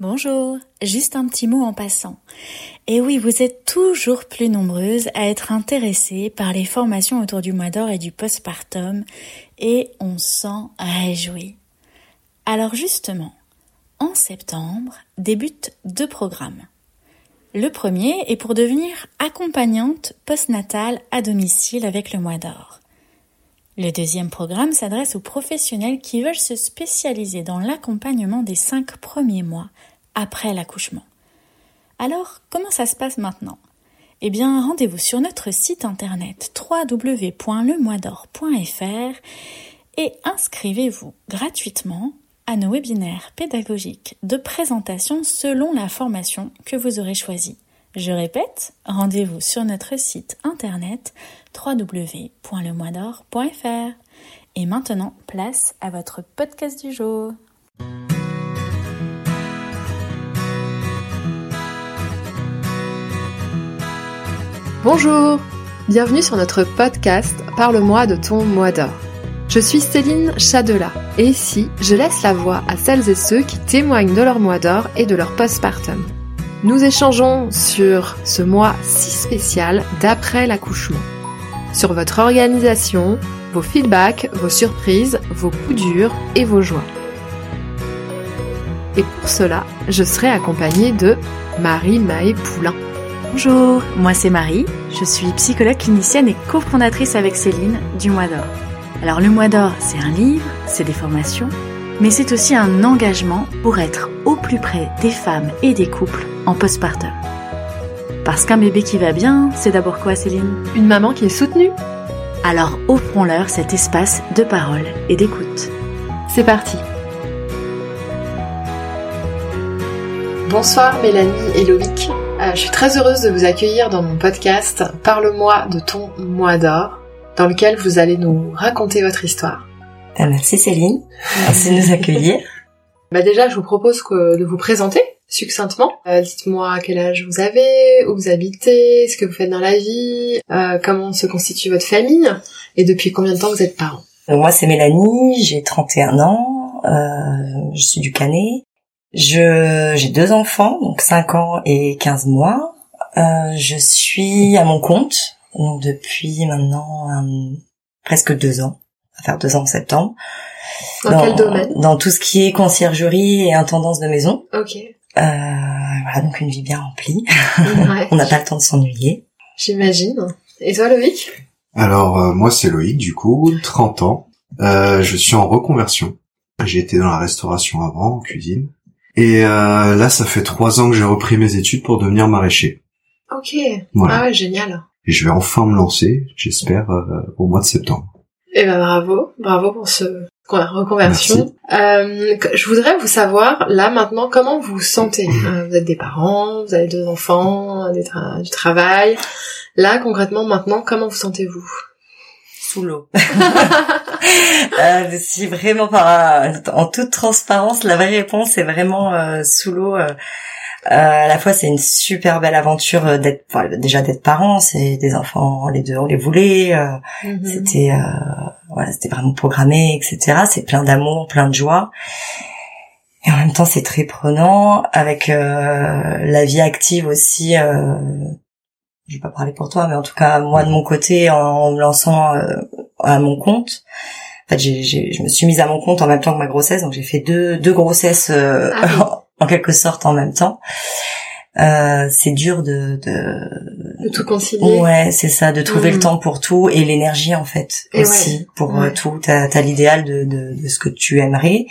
Bonjour, juste un petit mot en passant. Et oui, vous êtes toujours plus nombreuses à être intéressées par les formations autour du mois d'or et du postpartum, et on s'en réjouit. Alors justement, en septembre débutent deux programmes. Le premier est pour devenir accompagnante postnatale à domicile avec le mois d'or. Le deuxième programme s'adresse aux professionnels qui veulent se spécialiser dans l'accompagnement des cinq premiers mois après l'accouchement. Alors, comment ça se passe maintenant? Eh bien, rendez-vous sur notre site internet www.lemoisdor.fr et inscrivez-vous gratuitement à nos webinaires pédagogiques de présentation selon la formation que vous aurez choisie. Je répète, rendez-vous sur notre site internet www.lemoisdor.fr. Et maintenant, place à votre podcast du jour. Bonjour, bienvenue sur notre podcast Parle-moi de ton mois d'or. Je suis Céline Chadela et ici, je laisse la voix à celles et ceux qui témoignent de leur mois d'or et de leur postpartum. Nous échangeons sur ce mois si spécial d'après l'accouchement, sur votre organisation, vos feedbacks, vos surprises, vos coups durs et vos joies. Et pour cela, je serai accompagnée de Marie Maë Poulain. Bonjour, moi c'est Marie, je suis psychologue clinicienne et cofondatrice avec Céline du Mois d'Or. Alors le Mois d'Or, c'est un livre, c'est des formations, mais c'est aussi un engagement pour être au plus près des femmes et des couples en postpartum. Parce qu'un bébé qui va bien, c'est d'abord quoi Céline? Une maman qui est soutenue. Alors offrons-leur cet espace de parole et d'écoute. C'est parti. Bonsoir Mélanie et Loïc. Euh, je suis très heureuse de vous accueillir dans mon podcast Parle-moi de ton mois d'or, dans lequel vous allez nous raconter votre histoire. Ah, merci Céline, merci de nous accueillir. Bah déjà, je vous propose de vous présenter succinctement. Euh, dites-moi quel âge vous avez, où vous habitez, ce que vous faites dans la vie, euh, comment se constitue votre famille et depuis combien de temps vous êtes parent. moi c'est Mélanie, j'ai 31 ans, je suis du Canet. Je j'ai deux enfants, donc 5 ans et 15 mois. Euh, je suis à mon compte donc depuis maintenant euh, presque deux ans, à faire deux ans en septembre. Dans, quel domaine? Dans tout ce qui est conciergerie et intendance de maison. Ok. Euh, voilà, donc une vie bien remplie. On n'a pas le temps de s'ennuyer. J'imagine. Et toi, Loïc? Alors, euh, moi, c'est Loïc, du coup, 30 ans. Euh, je suis en reconversion. J'ai été dans la restauration avant, en cuisine. Et euh, là, ça fait trois ans que j'ai repris mes études pour devenir maraîcher. Ok. Voilà. Ah ouais, génial. Et je vais enfin me lancer, j'espère, euh, au mois de septembre. Eh ben bravo, bravo pour ce reconversion. Euh, je voudrais vous savoir là maintenant comment vous vous sentez? Euh, vous êtes des parents, vous avez deux enfants, du travail. Là concrètement maintenant, comment vous sentez-vous? Sous l'eau. euh, si vraiment par en toute transparence, la vraie réponse est vraiment euh, sous l'eau. Euh, euh, à la fois, c'est une super belle aventure d'être déjà d'être parent. C'est des enfants, les deux, on les voulait. Mm-hmm. C'était voilà, c'était vraiment programmé, etc. C'est plein d'amour, plein de joie. Et en même temps, c'est très prenant avec la vie active aussi je vais pas parler pour toi, mais en tout cas moi de mon côté, en, me lançant euh, à mon compte, en fait, j'ai, je me suis mise à mon compte en même temps que ma grossesse, donc j'ai fait deux, deux grossesses euh, ah en quelque sorte en même temps. Euh, c'est dur de, de de tout concilier. Ouais, c'est ça, de trouver le mmh. temps pour tout et l'énergie en fait aussi pour euh, tout. T'as, as l'idéal de, de, de ce que tu aimerais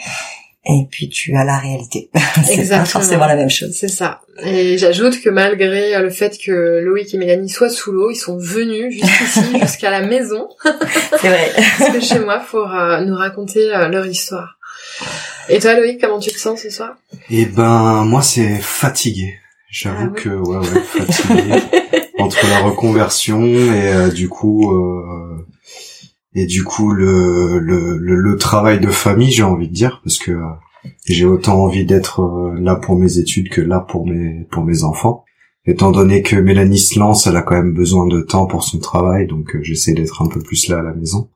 et puis tu as la réalité. c'est pas forcément la même chose. C'est ça. Et j'ajoute que malgré le fait que Loïc et Mélanie soient sous l'eau, ils sont venus jusqu'ici, jusqu'à la maison. c'est vrai. Parce chez moi pour euh, nous raconter euh, leur histoire. Et toi Loïc, comment tu te sens ce soir? Eh ben moi c'est fatigué. J'avoue ah que ouais ouais fatigué entre la reconversion et euh, du coup et du coup le, le, le, travail de famille j'ai envie de dire parce que euh, j'ai autant envie d'être euh, là pour mes études que là pour mes pour mes enfants étant donné que Mélanie se lance elle a quand même besoin de temps pour son travail donc euh, j'essaie d'être un peu plus là à la maison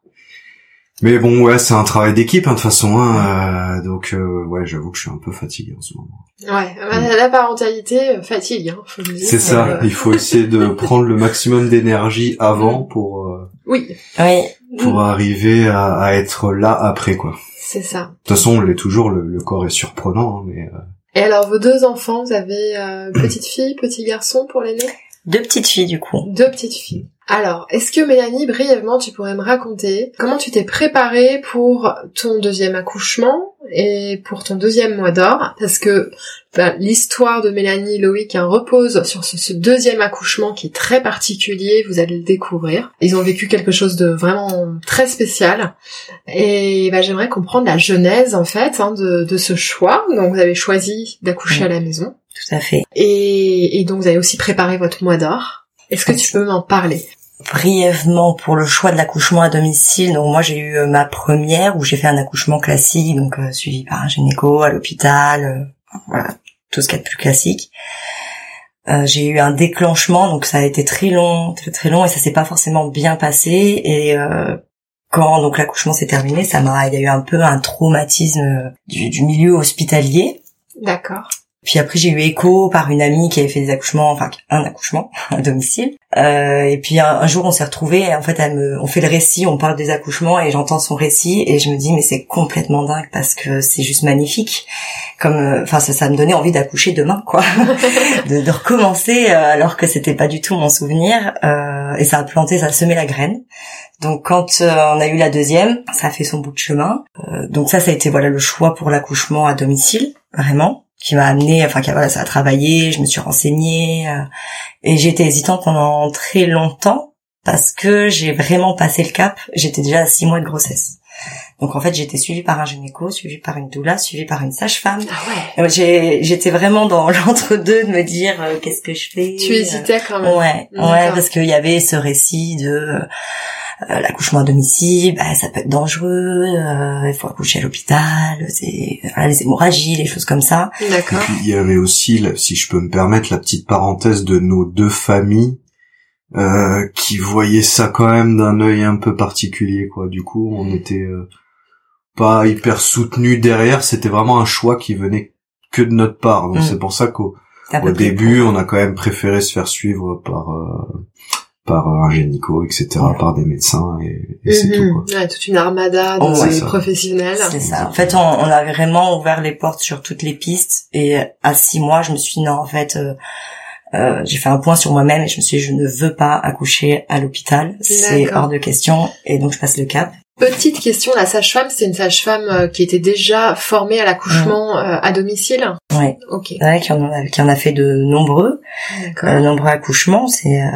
Mais bon, ouais, c'est un travail d'équipe, hein, de toute façon. Hein, euh, donc, euh, ouais, j'avoue que je suis un peu fatigué en ce moment. Ouais, bah, la parentalité fatigue, hein, faut le dire. C'est ça. Euh, Il faut essayer de prendre le maximum d'énergie avant pour euh, Oui, Oui. Pour arriver à, à être là après, quoi. c'est ça. De toute façon, on l'est toujours. Le, le corps est surprenant, hein, mais euh, Et alors, vos deux enfants, vous avez euh, petite fille, petit garçon pour l'aîné? Deux petites filles du coup. Deux petites filles. Alors, est-ce que Mélanie, brièvement, tu pourrais me raconter comment tu t'es préparée pour ton deuxième accouchement et pour ton deuxième mois d'or? Parce que ben, l'histoire de Mélanie et Loïc hein, repose sur ce, ce deuxième accouchement qui est très particulier, vous allez le découvrir. Ils ont vécu quelque chose de vraiment très spécial. Et ben, j'aimerais comprendre la genèse, en fait, hein, de, de ce choix. Donc, vous avez choisi d'accoucher à la maison. Tout à fait. Et, et donc, vous avez aussi préparé votre mois d'or. Est-ce que tu peux m'en parler? Brièvement pour le choix de l'accouchement à domicile. Donc moi j'ai eu euh, ma première où j'ai fait un accouchement classique, donc euh, suivi par un gynéco à l'hôpital, euh, voilà, tout ce qu'il y a de plus classique. Euh, j'ai eu un déclenchement, donc ça a été très long, très très long et ça s'est pas forcément bien passé. Et euh, quand donc l'accouchement s'est terminé, ça m'a, il y a eu un peu un traumatisme du, du milieu hospitalier. D'accord. Puis après j'ai eu écho par une amie qui avait fait des accouchements, enfin un accouchement à domicile. Euh, et puis un, jour on s'est retrouvés et en fait elle me, on fait le récit, on parle des accouchements et j'entends son récit et je me dis mais c'est complètement dingue parce que c'est juste magnifique. Comme, euh, enfin ça, ça me donnait envie d'accoucher demain quoi, de, de recommencer euh, alors que c'était pas du tout mon souvenir euh, et ça a planté, ça a semé la graine. Donc quand euh, on a eu la deuxième, ça a fait son bout de chemin. Donc ça, ça a été voilà le choix pour l'accouchement à domicile, vraiment, qui m'a amené, enfin qui a, voilà, ça a travaillé, je me suis renseignée euh, et été hésitante pendant très longtemps parce que j'ai vraiment passé le cap. J'étais déjà à six mois de grossesse. Donc en fait, été suivie par un gynéco, suivie par une doula, suivie par une sage-femme. Ah ouais. J'ai- J'étais vraiment dans l'entre-deux de me dire euh, qu'est-ce que je fais? Tu hésitais quand même. Ouais, ouais, parce qu'il y avait ce récit de euh, l'accouchement à domicile, bah, ça peut être dangereux, euh, il faut accoucher à l'hôpital, c'est voilà, les hémorragies, les choses comme ça. Et D'accord. puis il y avait aussi, si je peux me permettre, la petite parenthèse de nos deux familles euh, qui voyaient ça quand même d'un œil un peu particulier, quoi. Du coup, on était euh, pas hyper soutenus derrière. C'était vraiment un choix qui venait que de notre part. Donc Mm. c'est pour ça qu'au au début, on a quand même préféré se faire suivre par euh, par un gynéco, etc., Ouais. par des médecins et, et c'est Mhm. tout. Quoi. Ouais, toute une armada de Oh, ouais, professionnels. C'est ça. En fait, on, on a vraiment ouvert les portes sur toutes les pistes. Et à six mois, je me suis dit non, en fait, euh, euh, j'ai fait un point sur moi-même et je me suis dit je ne veux pas accoucher à l'hôpital. C'est hors de question. Et donc je passe le cap. Petite question, la sage-femme, c'est une sage-femme euh, qui était déjà formée à l'accouchement euh, à domicile Ouais. Ok. Qu'il y en a, qui en a fait de nombreux, D'accord. euh, nombreux accouchements. C'est euh,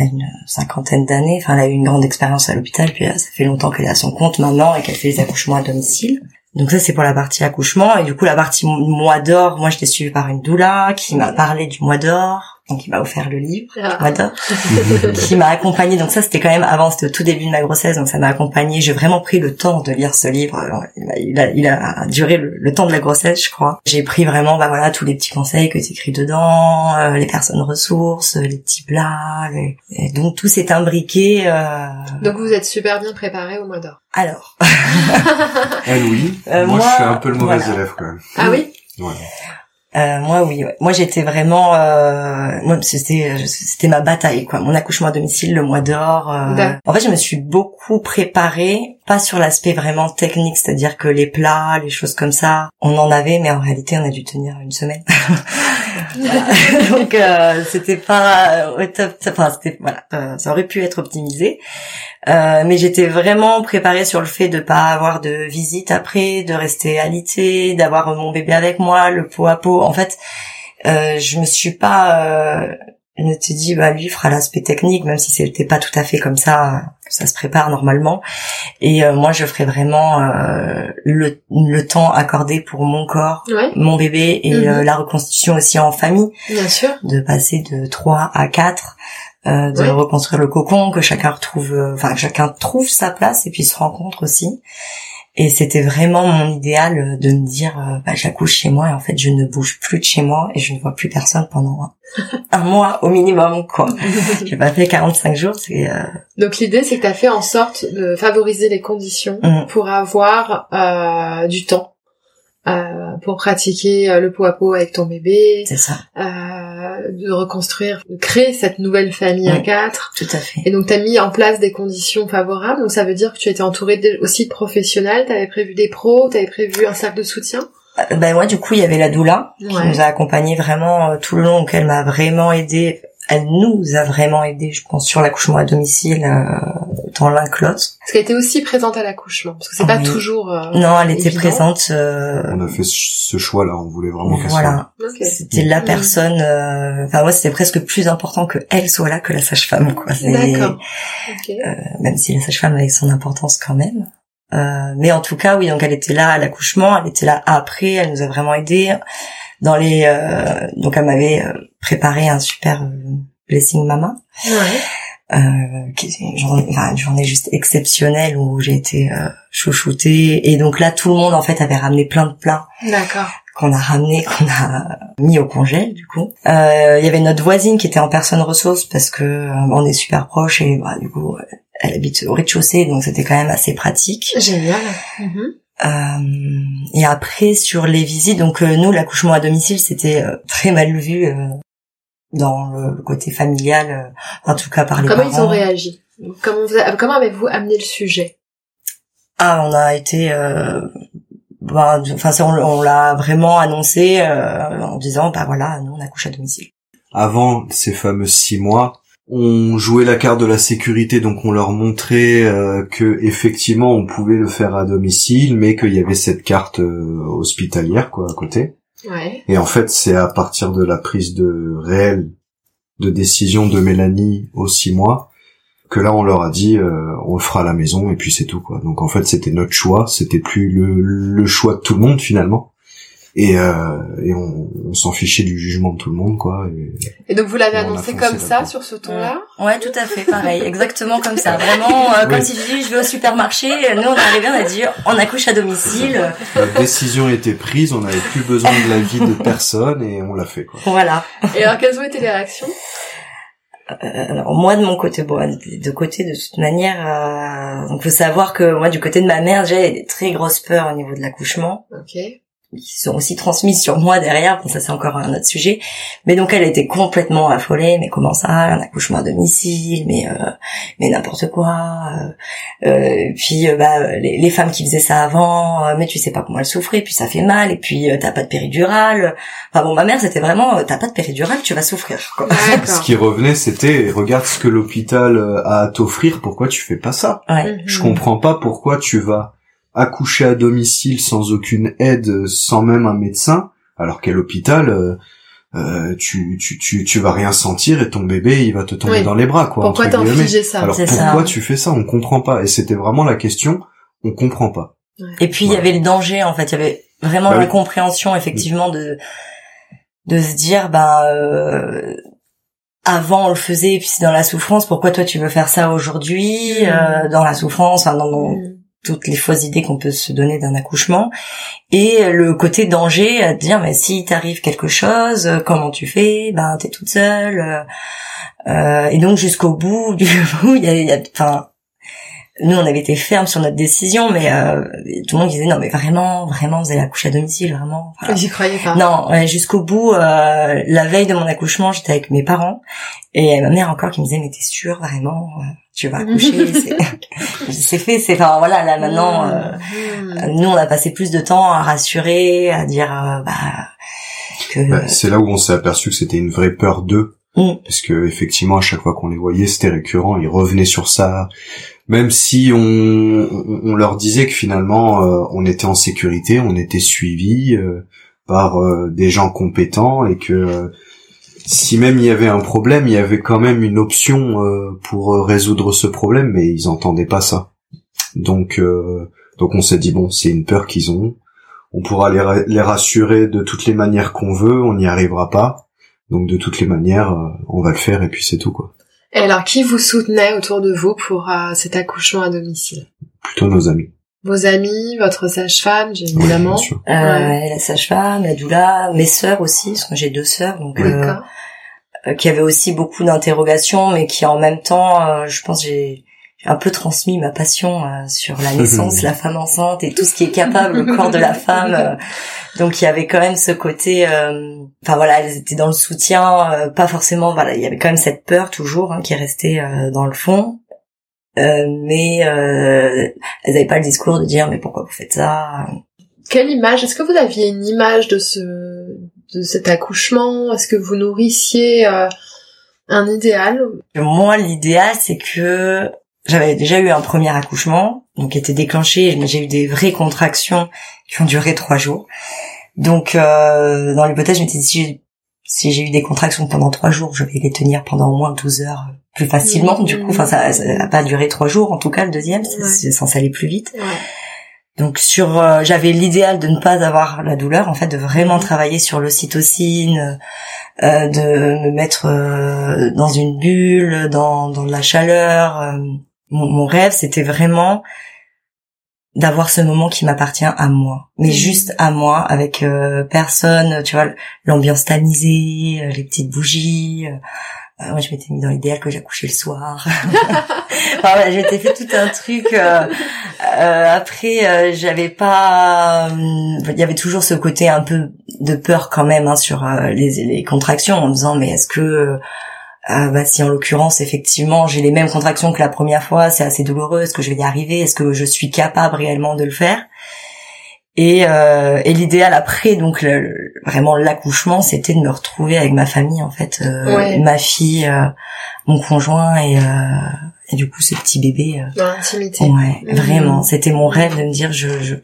une cinquantaine d'années. Enfin, elle a eu une grande expérience à l'hôpital. Puis euh, ça fait longtemps qu'elle est à son compte maintenant et qu'elle fait les accouchements à domicile. Donc ça c'est pour la partie accouchement et du coup la partie mo- mois d'or, moi j'étais suivie par une doula qui m'a parlé du mois d'or, donc il m'a offert le livre Ah. qui m'a accompagnée. Donc ça c'était quand même avant, c'était au tout début de ma grossesse, donc ça m'a accompagnée. J'ai vraiment pris le temps de lire ce livre. Alors, il, a, il, a, il a duré le, le temps de la grossesse, je crois. J'ai pris vraiment, bah voilà, tous les petits conseils que c'est écrit dedans, euh, les personnes ressources, les petits plats, les- et donc tout s'est imbriqué. euh, Donc vous êtes super bien préparée au mois d'or. Alors, Elle oui. Euh, moi, moi, je suis un peu le mauvais voilà. élève quand même. Ah oui Ouais. Euh, moi oui, ouais. moi j'étais vraiment, euh, moi c'était c'était ma bataille quoi. Mon accouchement à domicile, le mois d'or. euh. En fait, je me suis beaucoup préparée, pas sur l'aspect vraiment technique, c'est-à-dire que les plats, les choses comme ça, on en avait, mais en réalité, on a dû tenir une semaine. Donc euh, c'était pas top, enfin c'était voilà, euh, ça aurait pu être optimisé. Euh, mais j'étais vraiment préparée sur le fait de pas avoir de visite après, de rester alité, d'avoir mon bébé avec moi, le pot à pot. En fait, euh, je me suis pas, me suis dit bah lui fera l'aspect technique, même si c'était pas tout à fait comme ça, que ça se prépare normalement. Et euh, moi, je ferai vraiment euh, le, le temps accordé pour mon corps, Ouais, mon bébé et Mhm. euh, la reconstitution aussi en famille bien sûr. de passer de 3 à 4 euh, de Ouais. reconstruire le cocon que chacun retrouve euh, enfin que chacun trouve sa place et puis se rencontre aussi Et c'était vraiment mon idéal de me dire, euh, bah, j'accouche chez moi et en fait je ne bouge plus de chez moi et je ne vois plus personne pendant un mois au minimum, quoi. J'ai pas fait 45 jours, c'est... Euh... Donc l'idée c'est que tu as fait en sorte de favoriser les conditions Mm. pour avoir euh, du temps euh, pour pratiquer euh, le pot à pot avec ton bébé, C'est ça, euh, de reconstruire, de créer cette nouvelle famille à quatre. tout à fait. Et donc, tu as mis en place des conditions favorables. Donc, ça veut dire que tu étais entouré de- aussi de professionnels. Tu avais prévu des pros, tu avais prévu un cercle de soutien. Euh, ben moi, du coup, il y avait la doula qui Ouais. nous a accompagnés vraiment tout le long, donc elle m'a vraiment aidé. Elle nous a vraiment aidé, je pense, sur l'accouchement à domicile, euh, tant l'un que l'autre. Parce qu'elle était aussi présente à l'accouchement. Parce que c'est pas Oui. toujours... euh, Non, elle était présente. euh, On a fait ce choix-là, on voulait vraiment qu'elle soit là. voilà, c'était la Mhm. personne. euh, Enfin, moi, c'était presque plus important que elle soit là que la sage-femme, quoi. D'accord. Ok. même si la sage-femme avait son importance quand même. Euh, mais en tout cas, oui, donc elle était là à l'accouchement, elle était là après, elle nous a vraiment aidés. Dans les, euh, donc elle m'avait euh, préparé un super euh, blessing mama, Ouais. euh, qui est une journée, enfin, une journée juste exceptionnelle où j'ai été euh, chouchoutée. Et donc là, tout le monde en fait avait ramené plein de plats D'accord. qu'on a ramené, qu'on a mis au congèle du coup. Euh, Il y avait notre voisine qui était en personne ressource parce que euh, on est super proches et bah, du coup elle habite au rez-de-chaussée donc c'était quand même assez pratique. Génial. Mhm. Et après sur les visites, donc euh, nous l'accouchement à domicile c'était euh, très mal vu euh, dans le, le côté familial, euh, en tout cas par les Comment parents. ils ont réagi? Comment, vous a- comment avez-vous amené le sujet? Ah, on a été, euh, ben, enfin ça, on, on l'a vraiment annoncé euh, en disant bah voilà nous on accouche à domicile. Avant ces fameux six mois, on jouait la carte de la sécurité, donc on leur montrait euh, que effectivement on pouvait le faire à domicile, mais qu'il y avait cette carte euh, hospitalière quoi à côté. Ouais. Et en fait, c'est à partir de la prise de réelle de décision de Mélanie aux six mois que là on leur a dit euh, on le fera à la maison et puis c'est tout quoi. Donc en fait c'était notre choix, c'était plus le, le choix de tout le monde finalement. Et, euh, et on, on s'en fichait du jugement de tout le monde quoi. Et Et donc vous l'avez annoncé comme ça, sur ce ton-là Ouais, tout à fait, pareil, exactement comme ça. Vraiment, euh, comme Oui. si je dis, je vais au supermarché, nous on est arrivé, on a dit, on accouche à domicile, la décision était prise, on n'avait plus besoin de l'avis de personne et on l'a fait quoi. voilà. Et alors quelles ont été les réactions? Euh, alors moi de mon côté, bon, de de côté de toute manière, euh, donc faut savoir que moi du côté de ma mère, j'ai des très grosses peurs au niveau de l'accouchement. Ok. Qui sont aussi transmises sur moi derrière. Bon, ça c'est encore un autre sujet. Mais donc elle était complètement affolée. Mais comment ça, un accouchement à domicile Mais euh, mais n'importe quoi. Euh, euh, puis euh, bah les, les femmes qui faisaient ça avant, euh, mais tu sais pas comment elles souffraient. Puis ça fait mal. Et puis euh, t'as pas de péridurale. Enfin bon, ma mère c'était vraiment euh, t'as pas de péridurale, tu vas souffrir. Quoi. Ce qui revenait c'était regarde ce que l'hôpital a à t'offrir, pourquoi tu fais pas ça? Ouais. Je comprends pas pourquoi tu vas accoucher à domicile sans aucune aide, sans même un médecin, alors qu'à l'hôpital, euh, euh, tu, tu, tu, tu vas rien sentir et ton bébé il va te tomber Oui. dans les bras quoi. Pourquoi t'infliger ça Alors pourquoi ça. tu fais ça? On comprend pas. Et c'était vraiment la question. On comprend pas. Et puis il y avait le danger en fait, il y avait vraiment Bah l'incompréhension effectivement de de se dire bah euh, avant on le faisait et puis c'est dans la souffrance, pourquoi toi tu veux faire ça aujourd'hui? Mhm. euh, dans la souffrance, enfin, dans, dans Mhm. Toutes les fausses idées qu'on peut se donner d'un accouchement et le côté danger à te dire mais si t'arrive quelque chose, euh, comment tu fais? Ben t'es toute seule. euh, euh, et donc jusqu'au bout du bout, il y a, il y a- enfin nous on avait été ferme sur notre décision, mais euh, tout le monde disait non mais vraiment, vraiment vous allez accoucher à domicile, vraiment. Enfin, J'y croyais pas. non, ouais, jusqu'au bout, euh, la veille de mon accouchement, j'étais avec mes parents et ma mère encore qui me disait mais t'es sûre vraiment, euh, tu vas accoucher, c'est c'est fait, c'est enfin voilà là maintenant. euh, Mhm. nous, on a passé plus de temps à rassurer, à dire euh, bah que Bah, c'est là où on s'est aperçu que c'était une vraie peur d'eux. Mm. Parce que effectivement, à chaque fois qu'on les voyait, c'était récurrent. Ils revenaient sur ça. Même si on, on, on leur disait que finalement, euh, on était en sécurité, on était suivi euh, par euh, des gens compétents et que euh, si même il y avait un problème, il y avait quand même une option euh, pour euh, résoudre ce problème, mais ils entendaient pas ça. Donc, euh, donc on s'est dit bon, c'est une peur qu'ils ont. On pourra les, ra- les rassurer de toutes les manières qu'on veut, on n'y arrivera pas. Donc de toutes les manières, euh, on va le faire et puis c'est tout quoi. Et alors, qui vous soutenait autour de vous pour euh, cet accouchement à domicile? Plutôt nos amis. Vos amis, votre sage-femme, évidemment. Ouais, bien sûr. Euh, La sage-femme, la doula, mes sœurs aussi, parce que j'ai deux sœurs, donc euh, euh, qui avaient aussi beaucoup d'interrogations, mais qui en même temps, euh, je pense, j'ai j'ai un peu transmis ma passion euh, sur la naissance, la femme enceinte et tout ce qui est capable au corps de la femme. euh. donc il y avait quand même ce côté, euh, enfin voilà, elles étaient dans le soutien, euh, pas forcément, voilà, il y avait quand même cette peur toujours hein, qui restait euh, dans le fond. Euh, mais euh, elles n'avaient pas le discours de dire mais pourquoi vous faites ça? Quelle image Est-ce que vous aviez une image de ce de cet accouchement? Est-ce que vous nourrissiez euh, un idéal? Moi, l'idéal, c'est que j'avais déjà eu un premier accouchement, donc qui était déclenché, mais j'ai eu des vraies contractions qui ont duré trois jours. Donc, euh, dans l'hypothèse, je m'étais dit, si j'ai- si j'ai eu des contractions pendant trois jours, je vais les tenir pendant au moins 12 heures plus facilement. Du coup, enfin, ça, ça n'a pas duré trois jours, en tout cas, le deuxième, c'est Ouais. censé aller plus vite. Ouais. Donc sur, euh, j'avais l'idéal de ne pas avoir la douleur, en fait, de vraiment travailler sur l'ocytocine, euh, de me mettre euh, dans une bulle, dans, dans de la chaleur. euh. Mon, mon rêve, c'était vraiment d'avoir ce moment qui m'appartient à moi, mais Mhm. juste à moi, avec euh, personne, tu vois, l'ambiance tamisée, les petites bougies. Euh, moi, je m'étais mis dans l'idéal que j'accouchais le soir. enfin, j'étais fait tout un truc. euh, euh, après, euh, j'avais pas. Il y avait toujours ce côté un peu de peur quand même hein, sur les, contractions, en me disant mais est-ce que bah, si en l'occurrence effectivement j'ai les mêmes contractions que la première fois, c'est assez douloureux, est-ce que je vais y arriver, est-ce que je suis capable réellement de le faire? Et, euh, et l'idéal après donc le- le- vraiment l'accouchement c'était de me retrouver avec ma famille en fait euh, Ouais. ma fille euh, mon conjoint et, euh, et du coup ce petit bébé euh, Dans l'intimité. Ouais, Mhm. vraiment. C'était mon rêve de me dire, je, je,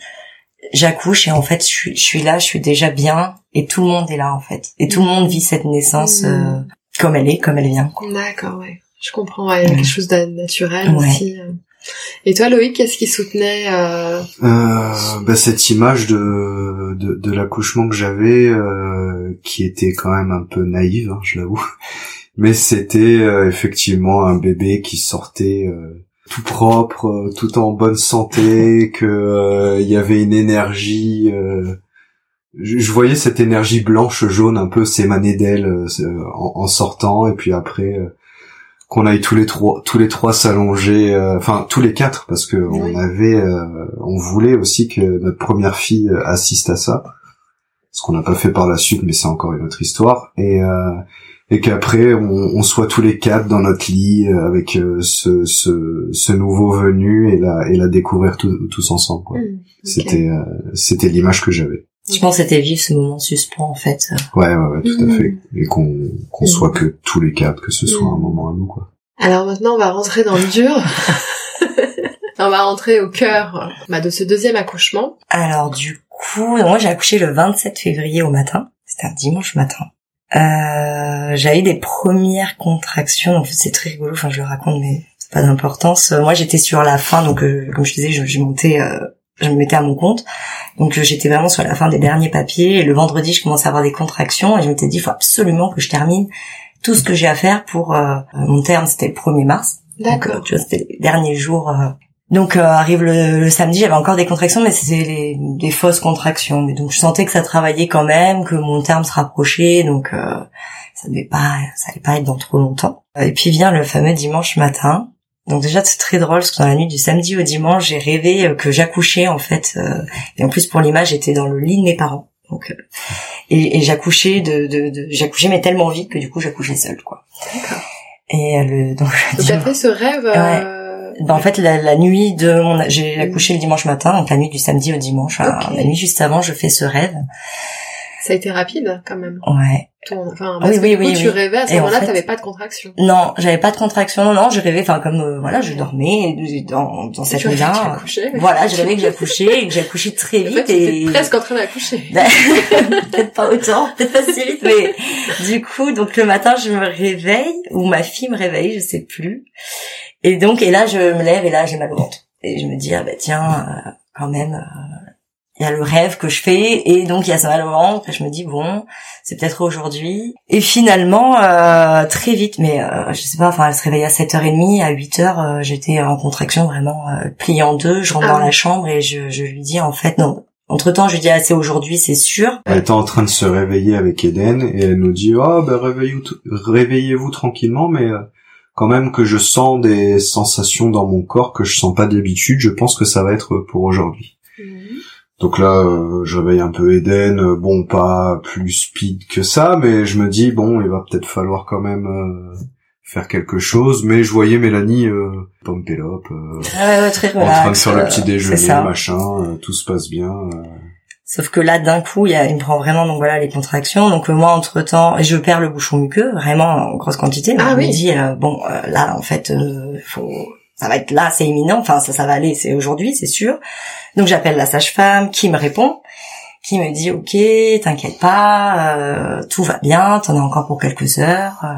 j'accouche et en fait, je suis, je suis là, je suis déjà bien et tout le monde est là en fait. Et tout le monde vit cette naissance euh, comme elle est, comme elle vient. D'accord, ouais. Je comprends, ouais, il y a Ouais. quelque chose de naturel Ouais. aussi. Et toi, Loïc, qu'est-ce qui soutenait euh... Euh, bah, cette image de de, de l'accouchement que j'avais, euh, qui était quand même un peu naïve, hein, je l'avoue, mais c'était euh, effectivement un bébé qui sortait euh, tout propre, tout en bonne santé, que euh, il y avait une énergie. euh, je, je voyais cette énergie blanche jaune un peu s'émaner d'elle en, en sortant, et puis après. Qu'on aille tous les trois tous les trois s'allonger euh, enfin tous les quatre parce que Oui. on avait euh, on voulait aussi que notre première fille euh, assiste à ça ce qu'on n'a pas fait par la suite mais c'est encore une autre histoire et euh, et qu'après on, on soit tous les quatre dans notre lit euh, avec ce, ce ce nouveau venu et la et la découvrir tous tous ensemble quoi. ok. c'était euh, c'était l'image que j'avais Je pense que c'était vivre ce moment suspens en fait. ouais ouais, ouais tout Mhm. à fait et qu'on qu'on Mhm. soit que tous les quatre que ce soit un Mhm. moment à nous quoi Alors maintenant, on va rentrer dans le dur. on va rentrer au cœur bah, de ce deuxième accouchement. Alors du coup, moi j'ai accouché le 27 février au matin. C'était un dimanche matin. Euh, j'avais des premières contractions, donc c'est très rigolo. Enfin, je le raconte, mais c'est pas d'importance. Euh, Moi, j'étais sur la fin, donc euh, comme je disais, je, je montais, euh, je me mettais à mon compte. Donc euh, j'étais vraiment sur la fin des derniers papiers. Et le vendredi, je commençais à avoir des contractions et je m'étais dit, il faut absolument que je termine tout ce que j'ai à faire pour euh, mon terme. C'était le 1er mars. Donc, euh, D'accord. tu vois, c'était les derniers jours. euh. Donc euh, arrive le, le samedi, j'avais encore des contractions, mais c'était les- des fausses contractions. Mais donc je sentais que ça travaillait quand même, que mon terme se rapprochait, donc euh, ça devait pas, ça allait pas être dans trop longtemps. Et puis vient le fameux dimanche matin. Donc déjà c'est très drôle parce que dans la nuit du samedi au dimanche, j'ai rêvé euh, que j'accouchais en fait. euh, et en plus pour l'image, j'étais dans le lit de mes parents. Donc euh, et, et j'accouchais de, de, de j'accouchais mais tellement vite que du coup j'accouchais seule quoi. D'accord. Et euh, le donc Donc après ce rêve, euh, bah, en fait, la, la nuit de mon, j'ai accouché le dimanche matin, donc la nuit du samedi au dimanche. Alors, Ok. La nuit juste avant, je fais ce rêve. ça a été rapide quand même. Ouais. Ton- Enfin, Oui, que oui, du coup, oui, tu rêvais à ce Et en moment-là, fait- t'avais pas de contraction. Non, j'avais pas de contraction. Non, non, je rêvais, enfin comme euh, voilà, je dormais dans, dans cette nuit-là. Voilà, je rêvais que j'accouchais et que j'accouchais très En vite fait, et presque en train d'accoucher. peut-être pas autant, peut-être pas si vite, mais du coup, donc le matin, je me réveille ou ma fille me réveille, je sais plus. Et donc, et là, je me lève et là, j'ai mal au ventre. Et je me dis, ah bah tiens, euh, quand même, il y a le rêve que je fais et donc il y a ça mal au ventre et je me dis bon c'est peut-être aujourd'hui. Et finalement euh, très vite mais euh, je sais pas enfin elle se réveille à 7h30 à 8h euh, j'étais en contraction vraiment euh, pliée en deux. Je rentre Ah dans la chambre et je, je lui dis en fait non. Entre temps je lui dis ah c'est aujourd'hui c'est sûr. Elle était en train de se réveiller avec Eden et elle nous dit oh ben réveillez-vous réveillez-vous tranquillement mais euh, quand même que je sens des sensations dans mon corps que je sens pas d'habitude je pense que ça va être pour aujourd'hui donc là euh, je réveille un peu Eden euh, bon pas plus speed que ça mais je me dis bon il va peut-être falloir quand même euh, faire quelque chose mais je voyais Mélanie euh, pompelope euh, Ah ouais, ouais, très en relax, train de faire le petit déjeuner machin euh, tout se passe bien euh. Sauf que là, d'un coup, il, y a, il me prend vraiment donc voilà les contractions. Donc moi, entre temps, je perds le bouchon muqueux vraiment en grosse quantité. Donc, Ah je oui. me dis euh, bon, euh, là, en fait, euh, faut, ça va être là, c'est imminent. Enfin, ça, ça va aller, c'est aujourd'hui, c'est sûr. Donc j'appelle la sage-femme qui me répond, qui me dit ok, t'inquiète pas, euh, tout va bien, t'en as encore pour quelques heures. euh,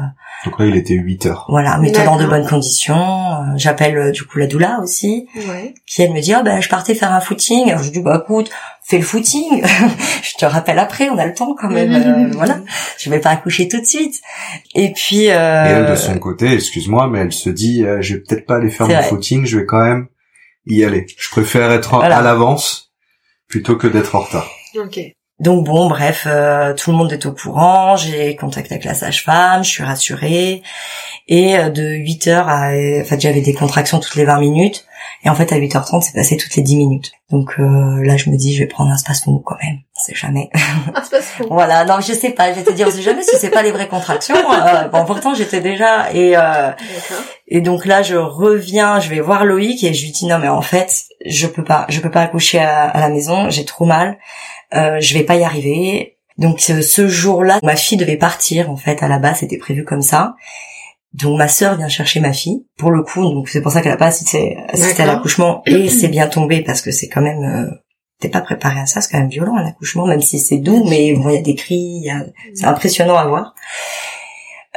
donc là il était 8 heures voilà, mets-toi dans de bonnes conditions. Euh, j'appelle euh, du coup la doula aussi Ouais. qui elle me dit ah ben je partais faire un footing alors je dis bah écoute fais le footing je te rappelle après on a le temps quand même euh, voilà je vais pas accoucher tout de suite et puis euh, Et elle, de son côté, excuse-moi, mais elle se dit, euh, je vais peut-être pas aller faire mon vrai. footing, je vais quand même y aller. Je préfère être Voilà. à l'avance plutôt que d'être en retard. Donc bon bref euh, tout le monde est au courant. J'ai contact avec la sage-femme je suis rassurée. Et euh, de 8 heures à en fait j'avais des contractions toutes les 20 minutes. Et en fait à 8h30 c'est passé toutes les 10 minutes. Donc euh, là je me dis je vais prendre un spasmo quand même. On sait jamais. C'est pas faux. Voilà, non, je sais pas, je vais te dire, on sait jamais si c'est pas les vraies contractions. Euh, bon, pourtant, j'étais déjà, et, euh, et donc là, je reviens, je vais voir Loïc et je lui dis, non, mais en fait, je peux pas, je peux pas accoucher à, à la maison, j'ai trop mal, euh, je vais pas y arriver. Donc, ce, jour-là, ma fille devait partir, en fait, à la base, c'était prévu comme ça. Donc, ma sœur vient chercher ma fille, pour le coup, donc c'est pour ça qu'elle a pas assisté, assisté à l'accouchement, et c'est bien tombé, parce que c'est quand même, euh, t'es pas préparé à ça, c'est quand même violent un accouchement, même si c'est doux, mais bon, il y a des cris, a- c'est impressionnant à voir.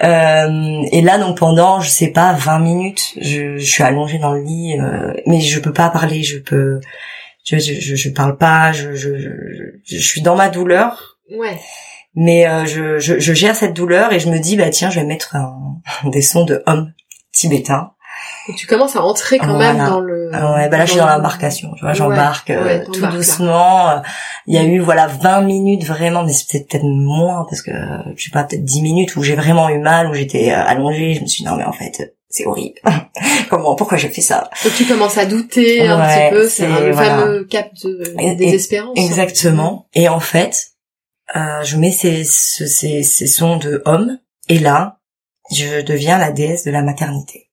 Euh, et là, donc pendant, je sais pas, 20 minutes, je, je suis allongée dans le lit, euh, mais je peux pas parler, je peux, je, je, je, parle pas, je, je, je, je suis dans ma douleur, Ouais. mais euh, je, je, je gère cette douleur et je me dis, bah tiens, je vais mettre un, des sons de hommes tibétains. Donc tu commences à entrer quand Voilà. même dans le. Ah ouais, bah là, je suis dans l'embarcation, tu vois, Ouais, j'embarque euh, tout doucement. Il y a eu, voilà, 20 minutes vraiment, mais c'est peut-être moins, parce que, je sais pas, peut-être 10 minutes où j'ai vraiment eu mal, où j'étais euh, allongée, je me suis dit, non, mais en fait, c'est horrible. Comment, pourquoi j'ai fait ça Donc tu commences à douter un petit peu, c'est le voilà. fameux cap de désespérance. Exactement. Et en fait, euh, je mets ces, ce- ces, ces sons de hommes, et là, je deviens la déesse de la maternité.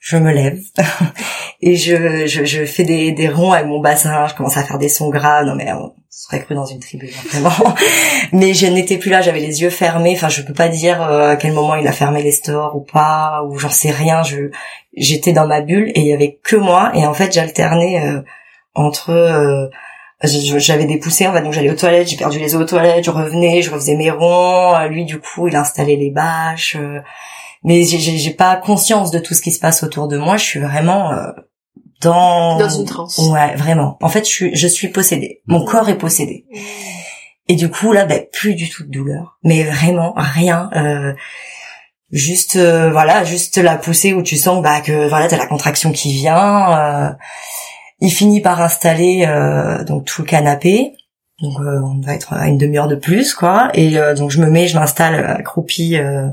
Je me lève et je, je, je fais des, des ronds avec mon bassin, je commence à faire des sons graves, non mais on serait cru dans une tribu, hein, vraiment. mais je n'étais plus là, j'avais les yeux fermés, enfin je peux pas dire euh, à quel moment il a fermé les stores ou pas, ou j'en sais rien, je j'étais dans ma bulle et il y avait que moi, et en fait j'alternais euh, entre... euh, j'avais des poussées, en fait, donc j'allais aux toilettes, j'ai perdu les eaux aux toilettes, je revenais, je refaisais mes ronds, lui du coup il installait les bâches, euh, mais j'ai- pas conscience de tout ce qui se passe autour de moi, je suis vraiment dans... Dans une transe. Ouais, vraiment. En fait, je suis, je suis possédée. Mon corps est possédé. Et du coup, là, ben, plus du tout de douleur. Mais vraiment, rien. euh, juste, euh, voilà, juste la poussée où tu sens bah, que voilà, t'as la contraction qui vient. euh, il finit par installer euh, donc tout le canapé. Donc euh, on va être à une demi-heure de plus, quoi. Et euh, donc je me mets, je m'installe accroupie, euh,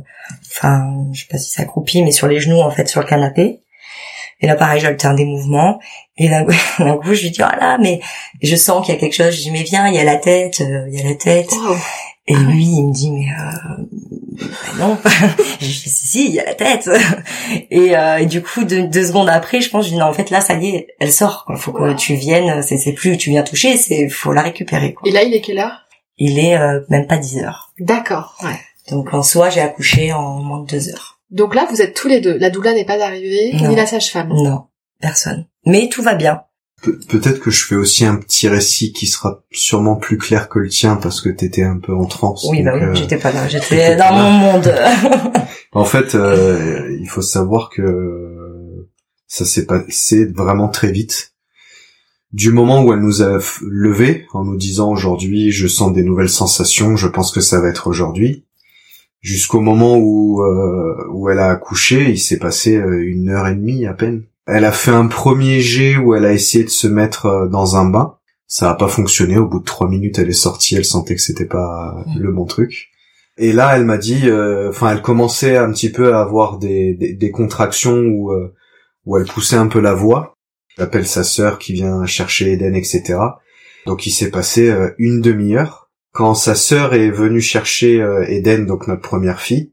enfin, je sais pas si c'est accroupi, mais sur les genoux en fait sur le canapé. Et là pareil, j'alterne des mouvements. Et d'un coup, je lui dis ah là, mais je sens qu'il y a quelque chose. Je dis mais viens, il y a la tête, euh, il y a la tête. Wow. Et lui, il me dit mais euh, non. je dis si si, il y a la tête. et, euh, et du coup, deux, deux secondes après, je pense, je dis non en fait là, ça y est, elle sort. Quoi. Faut que tu viennes. C'est c'est plus tu viens toucher, c'est faut la récupérer. Quoi. Et là, il est quelle heure? Il est euh, même pas 10 heures. D'accord. Ouais. Donc en soi, j'ai accouché en moins de deux heures. Donc là, vous êtes tous les deux. La doula n'est pas arrivée, Non. ni la sage-femme. Non, personne. Mais tout va bien. Pe- Peut-être que je fais aussi un petit récit qui sera sûrement plus clair que le tien parce que t'étais un peu en transe. Oui, bah oui, euh, j'étais pas là. J'étais dans là. mon monde. En fait, euh, il faut savoir que ça s'est passé vraiment très vite. du moment où elle nous a levé en nous disant aujourd'hui je sens des nouvelles sensations, je pense que ça va être aujourd'hui, jusqu'au moment où euh, où elle a accouché, il s'est passé euh, une heure et demie à peine. Elle a fait un premier jet où elle a essayé de se mettre euh, dans un bain. Ça a pas fonctionné. Au bout de trois minutes, elle est sortie. Elle sentait que c'était pas Mm. le bon truc. Et là, elle m'a dit, euh, enfin, elle commençait un petit peu à avoir des, des, des contractions où euh, où elle poussait un peu la voix. J'appelle sa sœur qui vient chercher Eden, etc. Donc, il s'est passé une demi-heure. Quand sa sœur est venue chercher euh, Eden, donc notre première fille,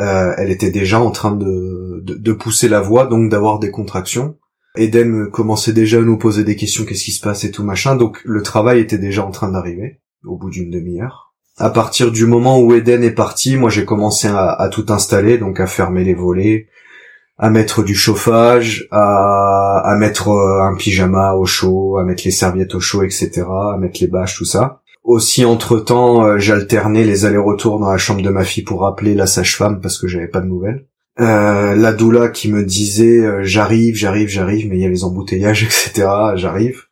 euh, elle était déjà en train de, pousser la voix, donc d'avoir des contractions. Eden commençait déjà à nous poser des questions, qu'est-ce qui se passe et tout machin, donc le travail était déjà en train d'arriver, au bout d'une demi-heure. À partir du moment où Eden est parti, moi j'ai commencé à, à tout installer, donc à fermer les volets, à mettre du chauffage, à, à mettre euh, un pyjama au chaud, à mettre les serviettes au chaud, etc., à mettre les bâches, tout ça. Aussi, entre-temps, euh, j'alternais les allers-retours dans la chambre de ma fille pour appeler la sage-femme parce que j'avais pas de nouvelles. Euh, la doula qui me disait euh, j'arrive, j'arrive, j'arrive, mais il y a les embouteillages, etc. J'arrive.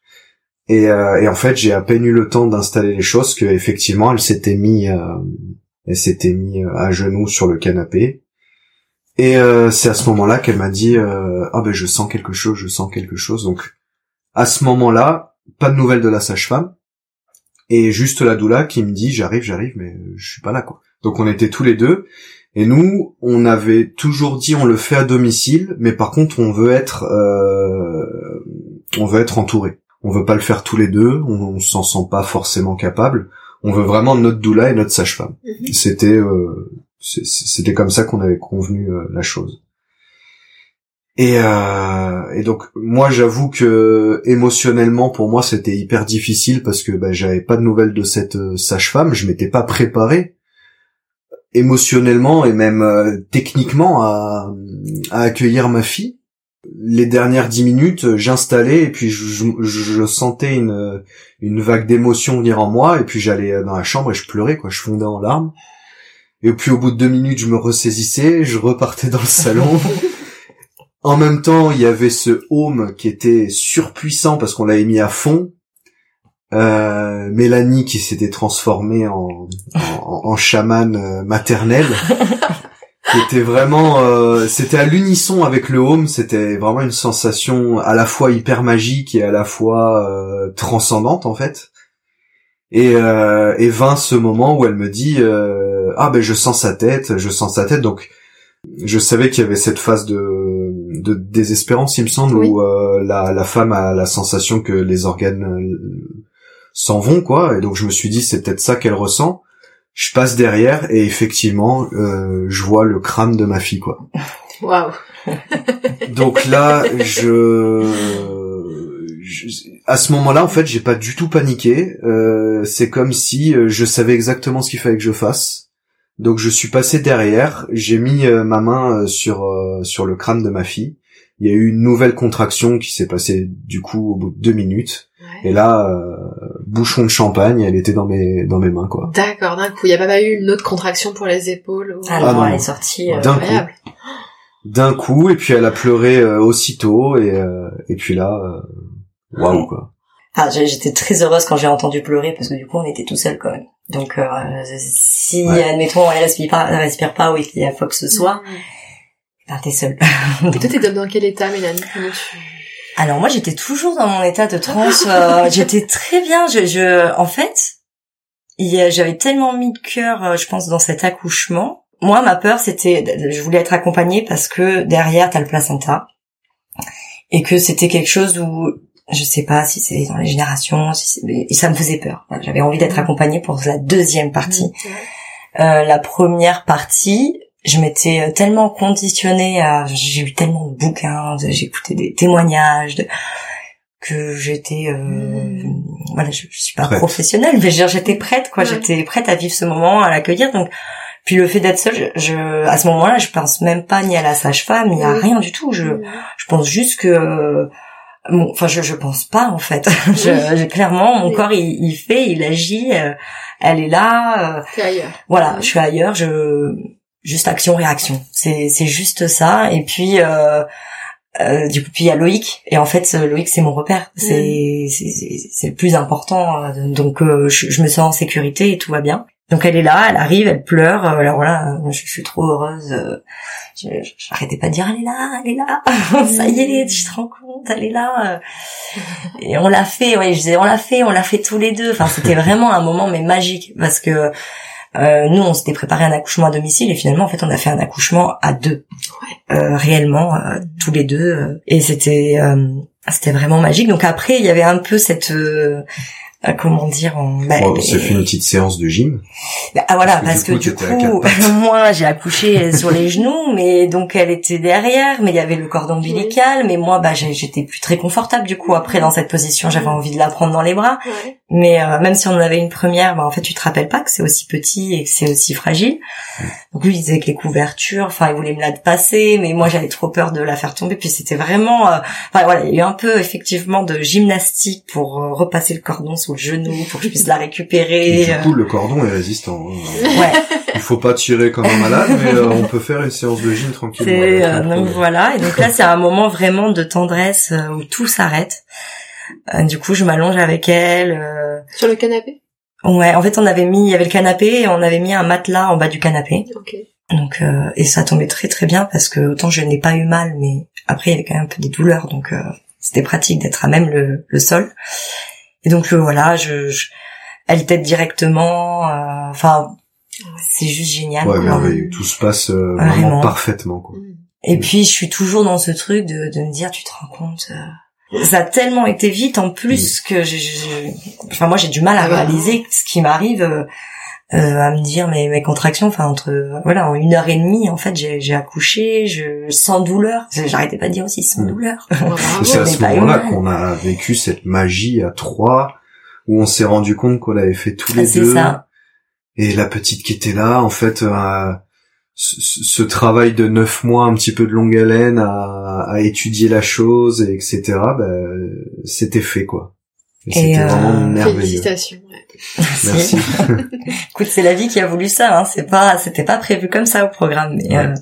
Et, euh, et en fait, j'ai à peine eu le temps d'installer les choses que effectivement, elle s'était mis, elle s'était à genoux sur le canapé. Et c'est à ce moment-là qu'elle m'a dit ah ben je sens quelque chose, je sens quelque chose. Donc à ce moment-là, pas de nouvelles de la sage-femme et juste la doula qui me dit j'arrive, j'arrive, mais je suis pas là quoi. Donc on était tous les deux et nous on avait toujours dit on le fait à domicile, mais par contre on veut être euh, on veut être entouré. On veut pas le faire tous les deux, on, on s'en sent pas forcément capable. On veut vraiment notre doula et notre sage-femme. Mhm. C'était euh, c'était comme ça qu'on avait convenu euh, la chose. Et, euh, et donc moi j'avoue que émotionnellement pour moi c'était hyper difficile parce que bah, j'avais pas de nouvelles de cette euh, sage-femme, je m'étais pas préparé émotionnellement et même euh, techniquement à, à accueillir ma fille. Les dernières dix minutes, euh, j'installais et puis je, je- je sentais une, une vague d'émotion venir en moi et puis j'allais euh, dans la chambre et je pleurais quoi, je fondais en larmes. Et puis au bout de deux minutes, je me ressaisissais, je repartais dans le salon. En même temps, il y avait ce home qui était surpuissant parce qu'on l'avait mis à fond. Euh, Mélanie qui s'était transformée en, en, en chamane euh, maternelle. qui était vraiment, euh, c'était à l'unisson avec le home. C'était vraiment une sensation à la fois hyper magique et à la fois euh, transcendante en fait. Et, euh, et vint ce moment où elle me dit euh, ah ben je sens sa tête, je sens sa tête. Donc je savais qu'il y avait cette phase de, de désespérance, il me semble, Oui. où euh, la, la femme a la sensation que les organes euh, s'en vont, quoi. Et donc je me suis dit, c'est peut-être ça qu'elle ressent. Je passe derrière et effectivement, euh, je vois le crâne de ma fille, quoi. Waouh. Donc là, je, je- à ce moment-là, en fait, j'ai pas du tout paniqué. Euh, c'est comme si euh, je savais exactement ce qu'il fallait que je fasse. Donc je suis passé derrière, j'ai mis euh, ma main euh, sur euh, sur le crâne de ma fille. Il y a eu une nouvelle contraction qui s'est passée du coup au bout de deux minutes. Ouais. Et là, euh, bouchon de champagne, elle était dans mes dans mes mains quoi. D'accord, d'un coup. Il n'y a pas eu une autre contraction pour les épaules ou... Ah, Ah non, elle est sortie. euh, D'un coup. D'un coup, et puis elle a pleuré euh, aussitôt et euh, et puis là, euh, waouh quoi. Ah, j'ai- j'étais très heureuse quand j'ai entendu pleurer parce que du coup on était tout seul quand même. Donc euh, si Ouais. admettons elle respire pas, elle respire pas ou qu'il y a quoi que ce soit, ben t'es seul. Et toi, t'es dans quel état, Mélanie? Comment tu... Alors moi j'étais toujours dans mon état de transe. euh, j'étais très bien. Je, je, en fait, il j'avais tellement mis de cœur, euh, je pense, dans cet accouchement. Moi, ma peur, c'était, je voulais être accompagnée parce que derrière t'as le placenta et que c'était quelque chose où je sais pas si c'est dans les générations, si c'est- mais ça me faisait peur. J'avais envie d'être accompagnée pour la deuxième partie. Euh, la première partie, je m'étais tellement conditionnée à, j'ai eu tellement de bouquins, écouté des témoignages, de- que j'étais, euh, voilà, je, je suis pas Prête. professionnelle, mais je veux dire, j'étais prête, quoi, Ouais. j'étais prête à vivre ce moment, à l'accueillir, donc. Puis le fait d'être seule, je, je- à ce moment-là, je pense même pas ni à la sage-femme, ni à rien du tout. Je, je pense juste que, mon- enfin, je, je pense pas en fait. je, je- clairement, mon Oui. corps, il, il fait, il agit. euh, elle est là. euh, T'es ailleurs. voilà, je suis ailleurs, je juste action réaction. C'est c'est juste ça et puis euh, euh, du coup, puis il y a Loïc, et en fait, Loïc, c'est mon repère. C'est c'est c'est le plus important. euh, Donc, euh, je, je me sens en sécurité et tout va bien. Donc, elle est là, elle arrive, elle pleure. euh, Alors voilà, je, je suis trop heureuse. euh, Je j'arrêtais pas de dire, elle est là, elle est là. Ça y est, tu te rends compte, elle est là. euh. Et on l'a fait. Ouais, je disais, on l'a fait, on l'a fait tous les deux. Enfin, c'était vraiment un moment mais magique parce que. euh, nous, on s'était préparé un accouchement à domicile et finalement, en fait, on a fait un accouchement à deux, euh, réellement, euh, tous les deux. euh, et c'était, euh, c'était vraiment magique. Donc après, il y avait un peu cette, euh, euh, comment dire, on, bah, Bon, c'est fait une petite séance de gym. bah, ah voilà, Parce que du coup, moi j'ai accouché sur les genoux, mais donc elle était derrière, mais il y avait le cordon ombilical, mais moi bah j'ai- j'étais plus très confortable du coup après dans cette position, j'avais envie de la prendre dans les bras, Ouais. mais euh, même si on en avait une première, bah en fait tu te rappelles pas que c'est aussi petit et que c'est aussi fragile. Donc lui il disait que les couvertures, enfin il voulait me la passer, mais moi j'avais trop peur de la faire tomber, puis c'était vraiment, euh, enfin voilà, il y a eu un peu effectivement de gymnastique pour euh, repasser le cordon sous le genou, pour que je puisse la Et récupérer. du euh, coup, le cordon est résistant. hein. ouais. Il faut pas tirer comme un malade, mais euh, on peut faire une séance de gym tranquillement. Euh, donc voilà et donc là c'est un moment vraiment de tendresse euh, où tout s'arrête. Du coup je m'allonge avec elle. Sur le canapé? Ouais en fait on avait mis il y avait le canapé et on avait mis un matelas en bas du canapé. Ok. Donc euh, et ça tombait très très bien parce que autant je n'ai pas eu mal mais après il y avait quand même un peu des douleurs donc euh, c'était pratique d'être à même le, le sol. Et donc euh, voilà je, je elle tête directement euh, enfin c'est juste génial. Ouais, quoi. merveilleux. Tout se passe euh, Vraiment. vraiment parfaitement. Quoi. Et puis je suis toujours dans ce truc de, de me dire, tu te rends compte, euh, ça a tellement été vite en plus que je- enfin moi j'ai du mal à Ah réaliser ce qui m'arrive, euh, à me dire mes, mes contractions, enfin entre voilà en une heure et demie en fait j'ai j'ai accouché, je sans douleur, j'arrêtais pas de dire aussi sans douleur. C'est à ce moment-là qu'on a vécu cette magie à trois, où on s'est rendu compte qu'on l'avait fait tous les Ah, c'est deux. ça. Et la petite qui était là, en fait, euh, ce, ce travail de neuf mois, un petit peu de longue haleine, à, à étudier la chose, et etc. Ben, c'était fait quoi. C'était euh, vraiment merveilleux. Félicitations. ouais. Merci. Écoute, c'est la vie qui a voulu ça. Hein. C'est pas, c'était pas prévu comme ça au programme. Mais Ouais. euh,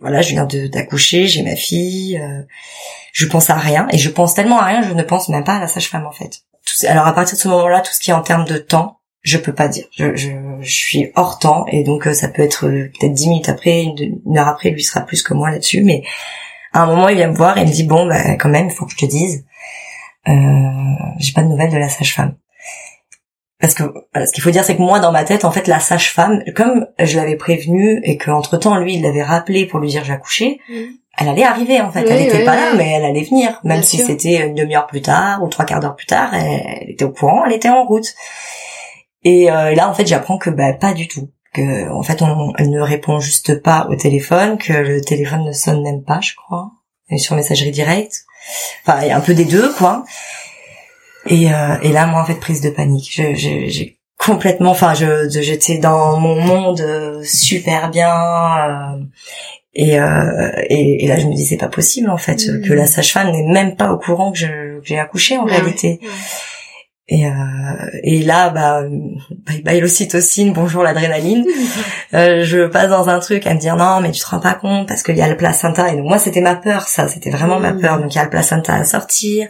voilà, je viens d'accoucher, j'ai ma fille. euh, je pense à rien et je pense tellement à rien, je ne pense même pas à la sage-femme en fait. Tout alors à partir de ce moment-là, tout ce qui est en termes de temps, je peux pas dire. Je, je, je suis hors temps et donc euh, ça peut être euh, peut-être dix minutes après, une, une heure après, lui sera plus que moi là-dessus. Mais à un moment, il vient me voir et il me dit bon, bah quand même, il faut que je te dise, j'ai pas de nouvelles de la sage-femme. Parce que ce qu'il faut dire, c'est que moi, dans ma tête, en fait, la sage-femme, comme je l'avais prévenue et qu'entre temps, lui, il l'avait rappelé pour lui dire j'ai accouché, Mhm. elle allait arriver, en fait. Oui, elle n'était oui, pas là, mais elle allait venir. Même Bien si c'était une demi-heure plus tard ou trois quarts d'heure plus tard, elle, était au courant, elle était en route. Et euh, là, en fait, j'apprends que bah, pas du tout. Que, en fait, on, elle ne répond juste pas au téléphone, que le téléphone ne sonne même pas, je crois. Elle est sur messagerie directe. Enfin, il y a un peu des deux, quoi. Et, euh, et là, moi, en fait, prise de panique. Je- je- J'ai complètement, enfin, je, j'étais dans mon monde euh, super bien. euh, et, euh, et, et là, je me dis, c'est pas possible, en fait, Mhm. que la sage-femme n'est même pas au courant que j'ai accouché, en réalité. Et, euh, et là, bah, bye bye l'ocytocine, bonjour l'adrénaline. Euh, je passe dans un truc à me dire non, mais tu te rends pas compte parce qu'il y a le placenta. Et donc moi, c'était ma peur, ça, c'était vraiment ma Mhm. peur. Donc il y a le placenta à sortir.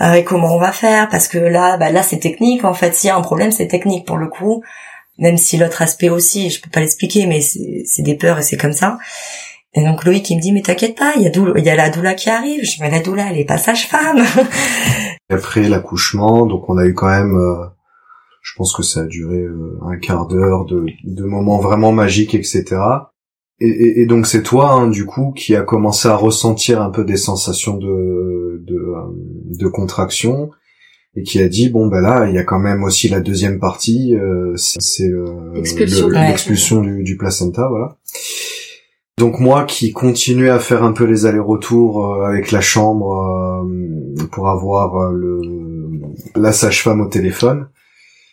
Euh, et comment on va faire? Parce que là, bah là, c'est technique. En fait, s'il y a un problème, c'est technique pour le coup. Même si l'autre aspect aussi, je peux pas l'expliquer, mais c'est des peurs et c'est comme ça. Et donc Loïc, il me dit mais t'inquiète pas, il y a doula, il y a la doula qui arrive. Je dis mais la doula, elle est pas sage-femme. Après l'accouchement, donc on a eu quand même, euh, je pense que ça a duré euh, un quart d'heure de, de moments vraiment magiques, etc. Et, et- et donc c'est toi, hein, du coup, qui a commencé à ressentir un peu des sensations de de, euh, de contraction et qui a dit bon ben là il y a quand même aussi la deuxième partie, euh, c'est euh, L'expulsion le- du l'expulsion du, du placenta, voilà. Donc moi qui continuais à faire un peu les allers-retours euh, avec la chambre euh, pour avoir euh, le la sage-femme au téléphone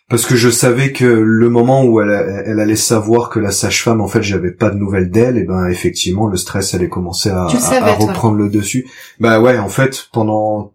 parce que je savais que le moment où elle, elle allait savoir que la sage-femme en fait j'avais pas de nouvelles d'elle et ben effectivement le stress allait commencer à, à- toi. reprendre le dessus. Bah ouais en fait pendant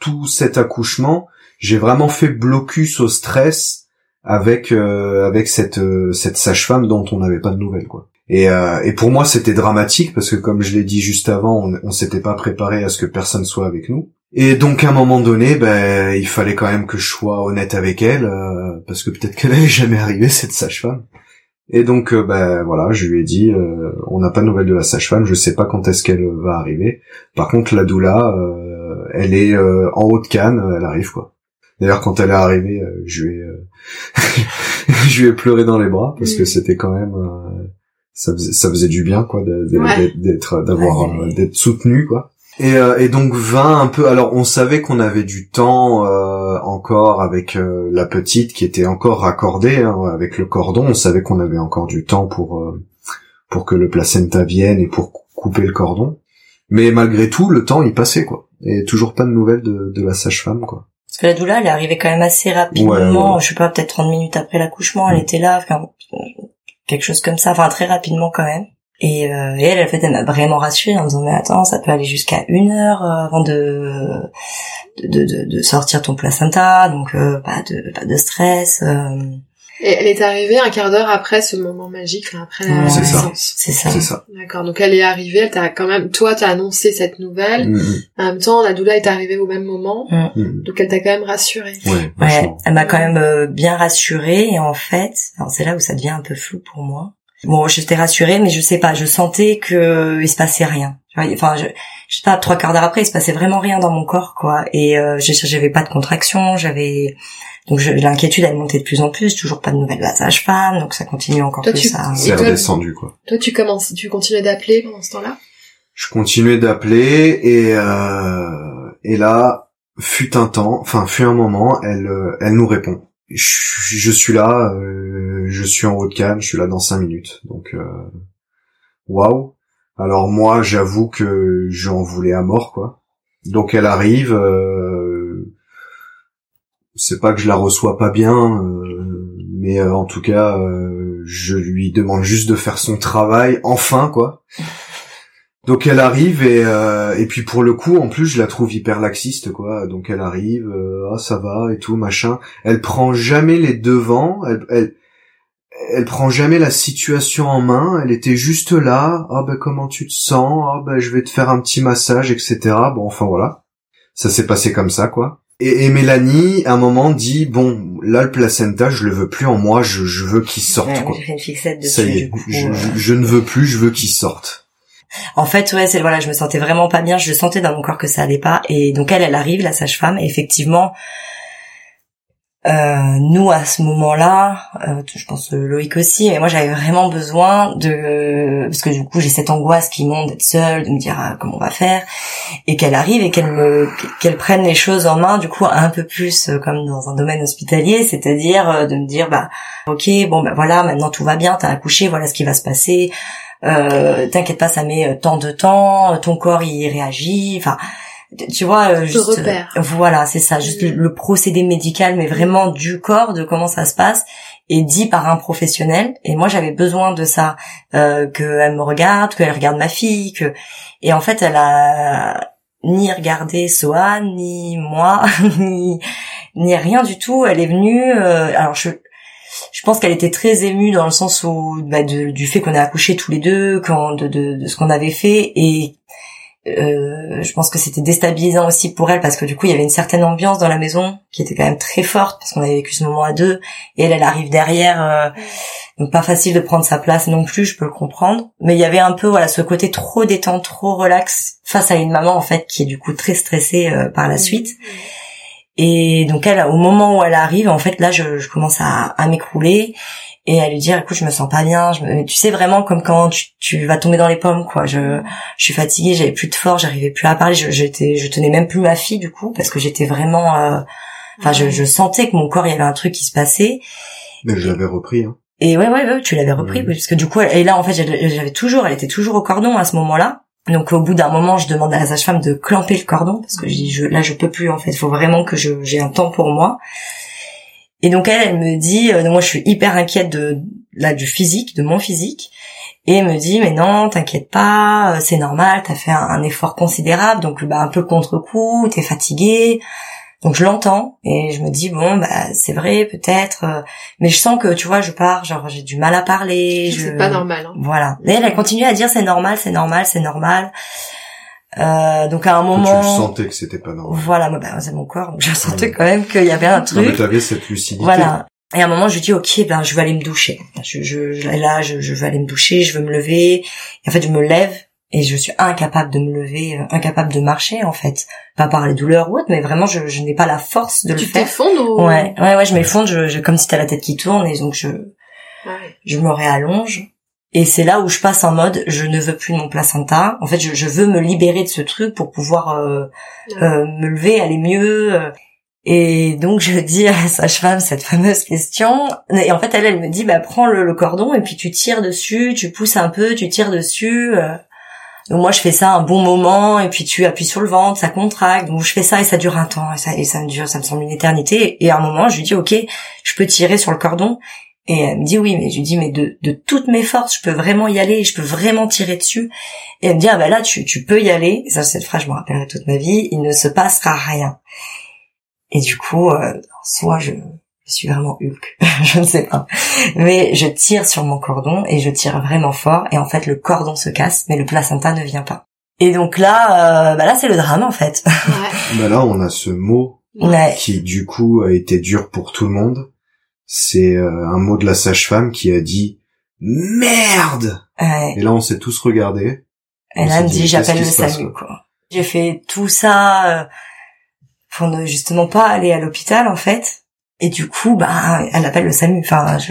tout cet accouchement j'ai vraiment fait blocus au stress avec euh, avec cette euh, cette sage-femme dont on n'avait pas de nouvelles quoi. Et, euh, et pour moi, c'était dramatique parce que, comme je l'ai dit juste avant, on, on s'était pas préparé à ce que personne soit avec nous. Et donc, à un moment donné, ben, il fallait quand même que je sois honnête avec elle, euh, parce que peut-être qu'elle n'allait jamais arriver cette sage-femme. Et donc, euh, ben voilà, je lui ai dit, euh, on n'a pas de nouvelles de la sage-femme, je sais pas quand est-ce qu'elle va arriver. Par contre, la doula, euh, elle est en haut de canne, elle arrive quoi. D'ailleurs, quand elle est arrivée, je lui ai, je lui ai pleuré dans les bras parce que c'était quand même ça faisait, ça faisait du bien quoi d'être d'avoir d'être soutenu quoi. Et, euh, et donc 20 un peu alors on savait qu'on avait du temps euh, encore avec euh, la petite qui était encore raccordée hein, avec le cordon. On savait qu'on avait encore du temps pour pour que le placenta vienne et pour couper le cordon. Mais malgré tout le temps il passait quoi. Et toujours pas de nouvelles de, de la sage-femme quoi. Parce que la doula elle est arrivée quand même assez rapidement je sais pas peut-être 30 minutes après l'accouchement elle mm. était là enfin, quelque chose comme ça, enfin très rapidement quand même. Et, euh, et elle, en fait, elle m'a vraiment rassurée en me disant mais attends, ça peut aller jusqu'à une heure euh, avant de de, de, de sortir ton placenta, donc euh, pas de pas de stress. Euh. Et elle est arrivée un quart d'heure après ce moment magique, après la naissance. C'est ça. C'est ça. D'accord. Donc elle est arrivée, elle t'a quand même, toi t'as annoncé cette nouvelle. Mm, mm. En même temps, la doula est arrivée au même moment, mm. donc elle t'a quand même rassurée. Ouais. ouais elle m'a quand même euh, bien rassurée et en fait, c'est là où ça devient un peu flou pour moi. Bon, j'étais rassurée, mais je sais pas, je sentais que euh, il se passait rien. Enfin, je, je sais pas, trois quarts d'heure après, il se passait vraiment rien dans mon corps, quoi. Et euh, j'avais pas de contraction, j'avais donc l'inquiétude elle montait de plus en plus, toujours pas de nouvelles de la sage-femme, donc ça continue encore plus tu, à... C'est redescendu quoi. Toi tu commences, tu continuais d'appeler pendant ce temps-là? Je continuais d'appeler et euh, et là fut un temps, enfin fut un moment, elle euh, elle nous répond. Je, je suis là, euh, je suis en haut de canne, je suis là dans cinq minutes, donc euh, waouh. Alors moi j'avoue que j'en voulais à mort quoi. Donc elle arrive. Euh, c'est pas que je la reçois pas bien, euh, mais euh, en tout cas, euh, je lui demande juste de faire son travail, enfin quoi. Donc elle arrive et et puis pour le coup en plus je la trouve hyper laxiste quoi. Donc elle arrive, ah ça va et tout machin. Elle prend jamais les devants, elle, elle elle prend jamais la situation en main, elle était juste là, ah ben comment tu te sens, ah ben je vais te faire un petit massage, etc. Bon enfin voilà, ça s'est passé comme ça quoi. Et, Mélanie, à un moment, dit bon, là le placenta, je le veux plus en moi, je, je veux qu'il sorte. quoi. Une fixette dessus, Ça y est, je, je, ne veux plus, je veux qu'il sorte. En fait, ouais, c'est voilà, je me sentais vraiment pas bien, je sentais dans mon corps que ça allait pas, et donc elle, elle arrive, la sage-femme, et effectivement, euh, nous à ce moment-là, euh, je pense Loïc aussi, mais moi j'avais vraiment besoin de parce que du coup j'ai cette angoisse qui monte d'être seule, de me dire ah, comment on va faire, et qu'elle arrive et qu'elle me qu'elle prenne les choses en main du coup un peu plus euh, comme dans un domaine hospitalier, c'est-à-dire euh, de me dire bah ok bon bah voilà maintenant tout va bien, t'as accouché, voilà ce qui va se passer, euh, t'inquiète pas ça met tant de temps, ton corps il réagit, enfin tu vois euh, juste repère. voilà c'est ça juste le, procédé médical mais vraiment du corps de comment ça se passe et dit par un professionnel. Et moi j'avais besoin de ça euh, qu'elle me regarde qu'elle regarde ma fille que et en fait elle a ni regardé Sohan ni moi ni ni rien du tout. Elle est venue euh, alors je je pense qu'elle était très émue dans le sens où bah, du fait qu'on a accouché tous les deux quand de, de, de ce qu'on avait fait et euh, je pense que c'était déstabilisant aussi pour elle parce que du coup il y avait une certaine ambiance dans la maison qui était quand même très forte parce qu'on avait vécu ce moment à deux. Et elle elle arrive derrière euh, donc pas facile de prendre sa place non plus je peux le comprendre. Mais il y avait un peu voilà ce côté trop détente trop relax face à une maman en fait qui est du coup très stressée euh, par la suite. Et donc elle au moment où elle arrive en fait là je, je commence à, à m'écrouler et à lui dire écoute je me sens pas bien je tu sais vraiment comme quand tu, tu vas tomber dans les pommes quoi. Je je suis fatiguée j'avais plus de force j'arrivais plus à parler je j'étais je tenais même plus ma fille du coup parce que j'étais vraiment euh, enfin je, je sentais que mon corps il y avait un truc qui se passait. Mais je l'avais repris hein. et ouais ouais, ouais tu l'avais repris parce que du coup et là en fait j'avais toujours elle était toujours au cordon à ce moment-là. Donc au bout d'un moment, je demande à la sage-femme de clamper le cordon parce que je dis je, là je peux plus en fait, il faut vraiment que j'ai un temps pour moi. Et donc elle, elle me dit, euh, moi je suis hyper inquiète de là du physique, de mon physique, et elle me dit mais non, t'inquiète pas, euh, c'est normal, t'as fait un, effort considérable, donc bah un peu contre-coup, t'es fatiguée, Donc je l'entends et je me dis bon bah c'est vrai peut-être, euh, mais je sens que tu vois je pars genre j'ai du mal à parler. C'est pas normal. Hein. Voilà. Et elle, elle continue à dire c'est normal, c'est normal, c'est normal. Euh, donc à un moment, tu sentais que c'était pas normal. Voilà, moi, bah, c'est mon corps, donc je sentais quand même qu'il y avait un truc. Non, mais t'avais cette lucidité. Voilà. Et à un moment, je dis ok, ben je vais aller me doucher. Je, je, je là, je, je vais aller me doucher, je veux me lever. Et en fait, je me lève et je suis incapable de me lever, euh, incapable de marcher en fait, pas par les douleurs ou autre, mais vraiment je, je n'ai pas la force de tu le faire. Tu t'effondres ou... Ouais, ouais, ouais, je m'effondre, je, je, comme si t'as la tête qui tourne et donc je, ouais. je me réallonge. Et c'est là où je passe en mode je ne veux plus de mon placenta. En fait, je, je veux me libérer de ce truc pour pouvoir euh, euh, me lever, aller mieux. euh. Et donc je dis à la sage-femme cette fameuse question. Et en fait, elle, elle me dit bah prends le, le cordon et puis tu tires dessus, tu pousses un peu, tu tires dessus. euh. Donc moi je fais ça un bon moment et puis tu appuies sur le ventre, ça contracte. Donc je fais ça et ça dure un temps et ça et ça me dure, ça me semble une éternité. Et à un moment je lui dis ok, je peux tirer sur le cordon. Et elle me dit oui, mais je lui dis mais de, de toutes mes forces, je peux vraiment y aller, je peux vraiment tirer dessus. Et elle me dit ah bah là tu tu peux y aller. Et ça cette phrase je me rappellerai toute ma vie. Il ne se passera rien. Et du coup, euh, soit je, je suis vraiment Hulk, je ne sais pas. Mais je tire sur mon cordon et je tire vraiment fort. Et en fait, le cordon se casse, mais le placenta ne vient pas. Et donc là, euh, bah là, c'est le drame en fait. Ouais. Bah là, on a ce mot Ouais. qui, du coup, a été dur pour tout le monde. C'est euh, un mot de la sage-femme qui a dit merde. Ouais. Et là, on s'est tous regardés. Et là, elle me dit, dit j'appelle le SAMU quoi. J'ai fait tout ça euh, pour ne justement pas aller à l'hôpital en fait. Et du coup, bah, elle appelle le SAMU. Enfin, je...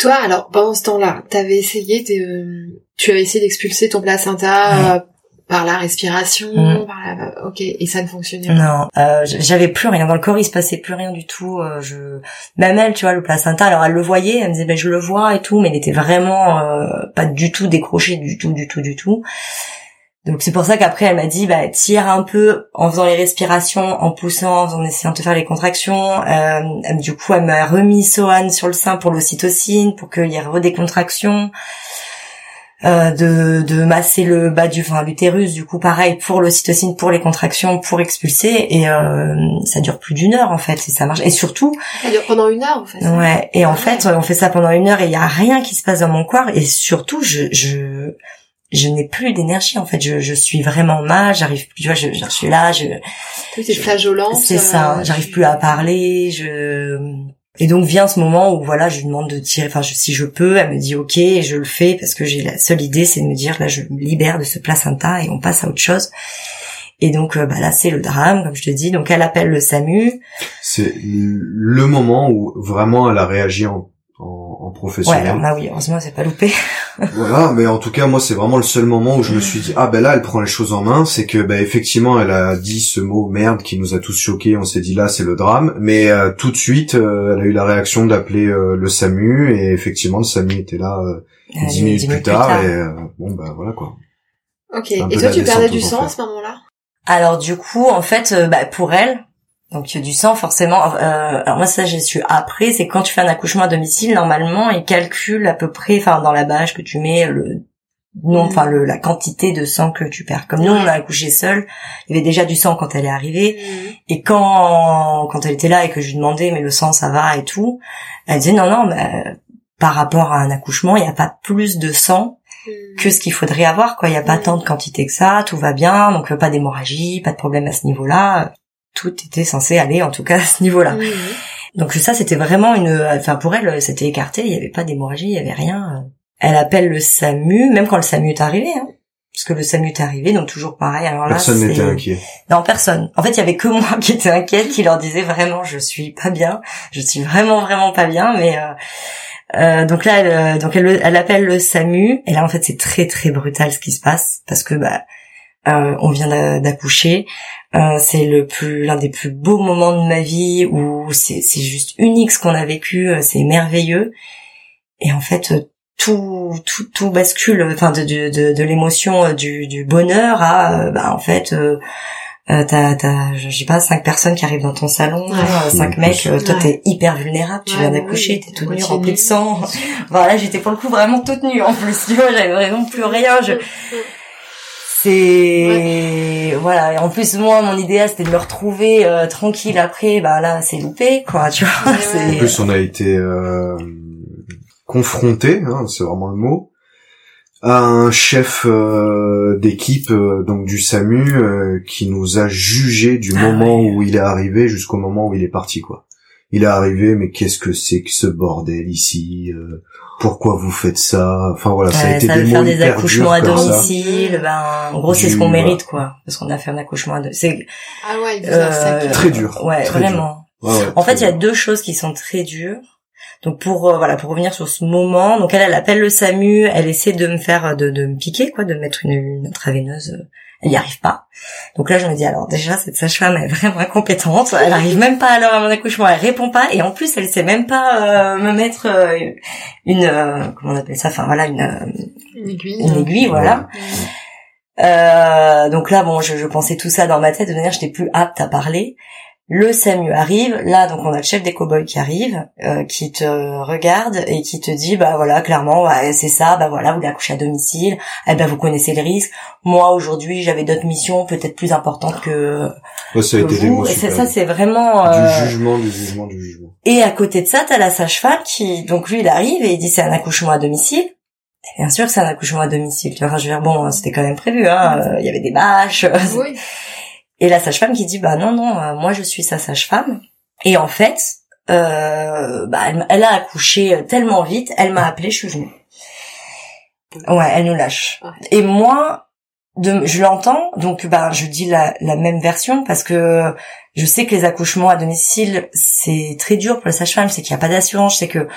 Toi, alors, pendant ce temps-là, t'avais essayé de, tu avais essayé d'expulser ton placenta euh, par la respiration, Mm. par la, ok, et ça ne fonctionnait pas. Non, euh, j'avais plus rien dans le corps, il se passait plus rien du tout. euh, je, même elle, tu vois, le placenta, alors elle le voyait, elle me disait, ben je le vois et tout, mais il était vraiment euh, pas du tout décroché, du tout, du tout, du tout. Donc c'est pour ça qu'après elle m'a dit, bah tire un peu en faisant les respirations, en poussant, en essayant de faire les contractions. Euh, elle- du coup, elle m'a remis Sohan sur le sein pour l'ocytocine, pour qu'il y ait re des contractions. Euh, de, de masser le bas du enfin l'utérus du coup pareil pour l'ocytocine pour les contractions pour expulser et euh, ça dure plus d'une heure en fait et ça marche et surtout Ça dure pendant une heure, en fait. ouais et en fait on fait ça pendant une heure et il y a rien qui se passe dans mon corps et surtout je je je n'ai plus d'énergie en fait je, je suis vraiment mal j'arrive plus tu vois je, je suis là je Tout est flageolant. c'est ça, j'arrive plus à parler, je et donc vient ce moment où voilà, je lui demande de tirer enfin je- si je peux, elle me dit OK et je le fais parce que j'ai la seule idée c'est de me dire là je me libère de ce placenta et on passe à autre chose. Et donc euh, bah là c'est le drame comme je te dis, donc elle appelle le SAMU. C'est le moment où vraiment elle a réagi en, en, en Ouais, professionnel. alors là oui, heureusement c'est pas loupé. Voilà, mais en tout cas, moi, c'est vraiment le seul moment où je me suis dit, ah ben là, elle prend les choses en main. C'est que, ben effectivement, elle a dit ce mot merde qui nous a tous choqués. On s'est dit là, c'est le drame. Mais euh, tout de suite, euh, elle a eu la réaction d'appeler euh, le SAMU et effectivement, le SAMU était là euh, Euh, dix minutes plus tard. Et euh, bon, bah voilà quoi. Ok. Et toi, tu perdais du sang à ce moment-là? Alors du coup, en fait, euh, bah, pour elle, donc du sang forcément. euh, alors moi ça j'ai su après, c'est quand tu fais un accouchement à domicile, normalement ils calculent à peu près, enfin dans la bâche que tu mets le non, Mhm. enfin le la quantité de sang que tu perds. Comme nous on a accouché seul, il y avait déjà du sang quand elle est arrivée. Et quand quand elle était là et que je lui demandais mais le sang ça va et tout, elle disait non non mais par rapport à un accouchement il n'y a pas plus de sang que ce qu'il faudrait avoir quoi il y a pas Mhm. tant de quantité que ça tout va bien donc euh, pas d'hémorragie pas de problème à ce niveau-là tout était censé aller en tout cas à ce niveau-là donc ça c'était vraiment une enfin pour elle c'était écarté il y avait pas d'hémorragie il y avait rien elle appelle le SAMU même quand le SAMU est arrivé hein parce que le SAMU est arrivé donc toujours pareil alors là Personne n'était c'est- inquiet. non, personne. En fait, il y avait que moi qui était inquiète, qui leur disait vraiment, je suis pas bien, je suis vraiment vraiment pas bien. Mais euh, euh, donc là, elle, euh, donc elle, elle appelle le SAMU. Et là, en fait, c'est très très brutal ce qui se passe parce que bah, euh, on vient d'a- d'accoucher. Euh, c'est le plus l'un des plus beaux moments de ma vie où c'est c'est juste unique ce qu'on a vécu. euh, C'est merveilleux. Et en fait. euh, tout, tout, tout bascule, enfin de, de, de, de l'émotion euh, du, du bonheur à, euh, bah, en fait, euh, euh, t'as, t'as, je sais pas, cinq personnes qui arrivent dans ton salon, Ouais. cinq mecs, euh, toi Ouais. t'es hyper vulnérable, tu Ouais, viens d'accoucher, oui, t'es toute nue, remplie de sang. voilà, j'étais pour le coup vraiment toute nue en plus, tu vois, j'avais vraiment plus rien, je... c'est voilà. Et en plus, moi, mon idéal, c'était de me retrouver euh, tranquille après. Bah là, c'est loupé, quoi. Tu vois. Ouais, c'est- ouais. En plus, on a été euh, confronté, hein, c'est vraiment le mot, à un chef euh, d'équipe euh, donc du SAMU euh, qui nous a jugé du Ah moment ouais. où il est arrivé jusqu'au moment où il est parti quoi. Il est arrivé, mais qu'est-ce que c'est que ce bordel ici euh, Pourquoi vous faites ça? Enfin voilà, ça a Ouais, été ça des mots faire des accouchements à domicile, ben en gros c'est ce qu'on voilà. mérite quoi, parce qu'on a fait un accouchement à domicile. Ah ouais, Euh, harcèle. Très dur. Ouais, très vraiment. Ouais, ouais, En fait, il y a deux choses qui sont très dures. Donc pour euh, voilà, pour revenir sur ce moment, donc elle, elle appelle le SAMU, elle essaie de me faire de, de me piquer quoi, de me mettre une, une intraveineuse. euh, Elle n'y arrive pas. Donc là, je me dis alors déjà cette sage-femme elle est vraiment incompétente. Elle arrive même pas à l'heure à mon accouchement, elle répond pas et en plus elle sait même pas euh, me mettre euh, une euh, comment on appelle ça, enfin voilà une euh, Une aiguille. une aiguille, voilà. Euh, donc là, bon, je, je pensais tout ça dans ma tête, de manière, j'étais plus apte à parler. Le SAMU arrive, là, donc on a le chef des cow-boys qui arrive, euh, qui te regarde et qui te dit, bah voilà, clairement, ouais, c'est ça, bah voilà, vous l'accouchez à domicile, eh ben vous connaissez le risque. Moi, aujourd'hui, j'avais d'autres missions, peut-être plus importantes que, Ouais, ça a été vous. Et ça, c'est vraiment... euh, Du jugement, du jugement, du jugement. et à côté de ça, t'as la sage-femme qui, donc lui, il arrive et il dit c'est un accouchement à domicile. Et bien sûr que c'est un accouchement à domicile. Tu vois, enfin, je veux dire, bon, c'était quand même prévu, hein. euh, Il y avait des bâches. Oui. Et la sage-femme qui dit, bah non, non, euh, moi je suis sa sage-femme. Et en fait, euh, bah, elle, elle a accouché tellement vite, elle m'a appelé, je suis venue. Ouais, elle nous lâche. Et moi, de, je l'entends, donc bah je dis la, la même version parce que je sais que les accouchements à domicile c'est très dur pour la sage-femme, c'est qu'il n'y a pas d'assurance, c'est que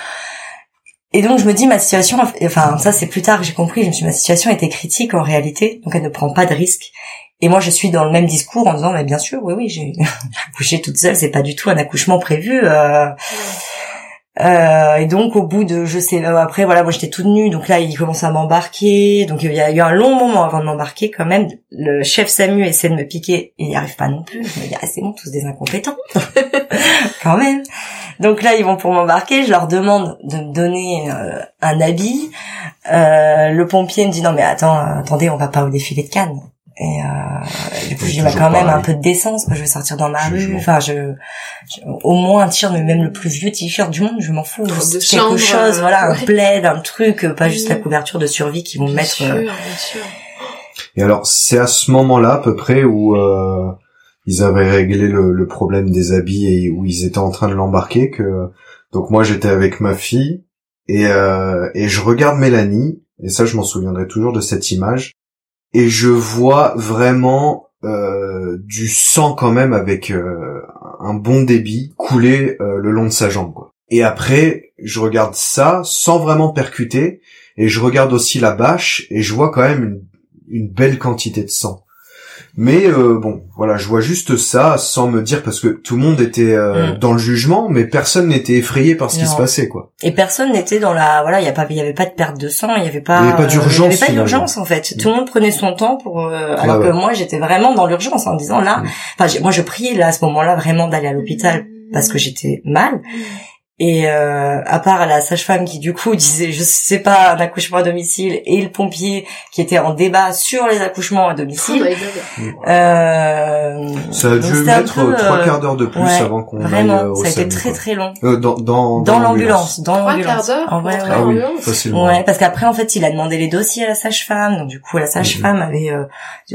et donc je me dis ma situation, enfin ça c'est plus tard que j'ai compris, je me suis dit, ma situation était critique en réalité, donc elle ne prend pas de risque. Et moi je suis dans le même discours en disant mais bien sûr oui oui j'ai accouché toute seule, c'est pas du tout un accouchement prévu. euh, euh, et donc au bout de je sais euh, après voilà moi j'étais toute nue donc là il commence à m'embarquer donc il y a eu un long moment avant de m'embarquer quand même. Le chef Samu essaie de me piquer il n'y arrive pas non plus je me dis ah c'est bon tous des incompétents. Quand même. Donc là ils vont pour m'embarquer je leur demande de me donner euh, un habit. Euh, le pompier me dit non mais attends attendez on va pas au défilé de Cannes et euh, du coup je dis bah, quand même un peu de décence moi, je vais sortir dans ma rue. enfin je, je- au moins un t-shirt mais même le plus vieux t-shirt du monde je m'en fous. De quelque chambre, chose euh, voilà un plaid un truc euh, pas juste la couverture de survie qu'ils vont Bien mettre sûr, euh, bien sûr. Et alors, c'est à ce moment-là, à peu près, où euh, ils avaient réglé le, le problème des habits et où ils étaient en train de l'embarquer, que donc moi j'étais avec ma fille et euh, et je regarde Mélanie et ça je m'en souviendrai toujours de cette image et je vois vraiment euh, du sang quand même avec euh, un bon débit couler euh, le long de sa jambe quoi. Et après, je regarde ça sans vraiment percuter et je regarde aussi la bâche et je vois quand même une une belle quantité de sang. Mais euh, bon, voilà, je vois juste ça sans me dire parce que tout le monde était euh, Mm. dans le jugement, mais personne n'était effrayé par ce qui se passait, quoi. et personne n'était dans la voilà il y a pas il y avait pas de perte de sang il y avait pas Il y avait pas d'urgence, il y avait pas d'urgence en fait tout le monde prenait son temps pour euh, alors Ouais, que ouais. moi j'étais vraiment dans l'urgence en disant là Mm. enfin moi je priais là à ce moment-là vraiment d'aller à l'hôpital parce que j'étais mal Et euh, à part la sage-femme qui du coup disait je sais pas un accouchement à domicile et le pompier qui était en débat sur les accouchements à Oh domicile. God. euh, Ça a dû mettre peu, trois euh, quarts d'heure de plus ouais, avant qu'on aille euh, Vraiment, au ça a été très quoi. très long. Euh, dans, dans, Dans l'ambulance, dans Trois l'ambulance. quarts d'heure En vrai, pour ouais. Ah oui, Ambulance. facilement. Ouais, parce qu'après en fait, il a demandé les dossiers à la sage-femme, donc du coup la sage-femme Mhm. avait euh,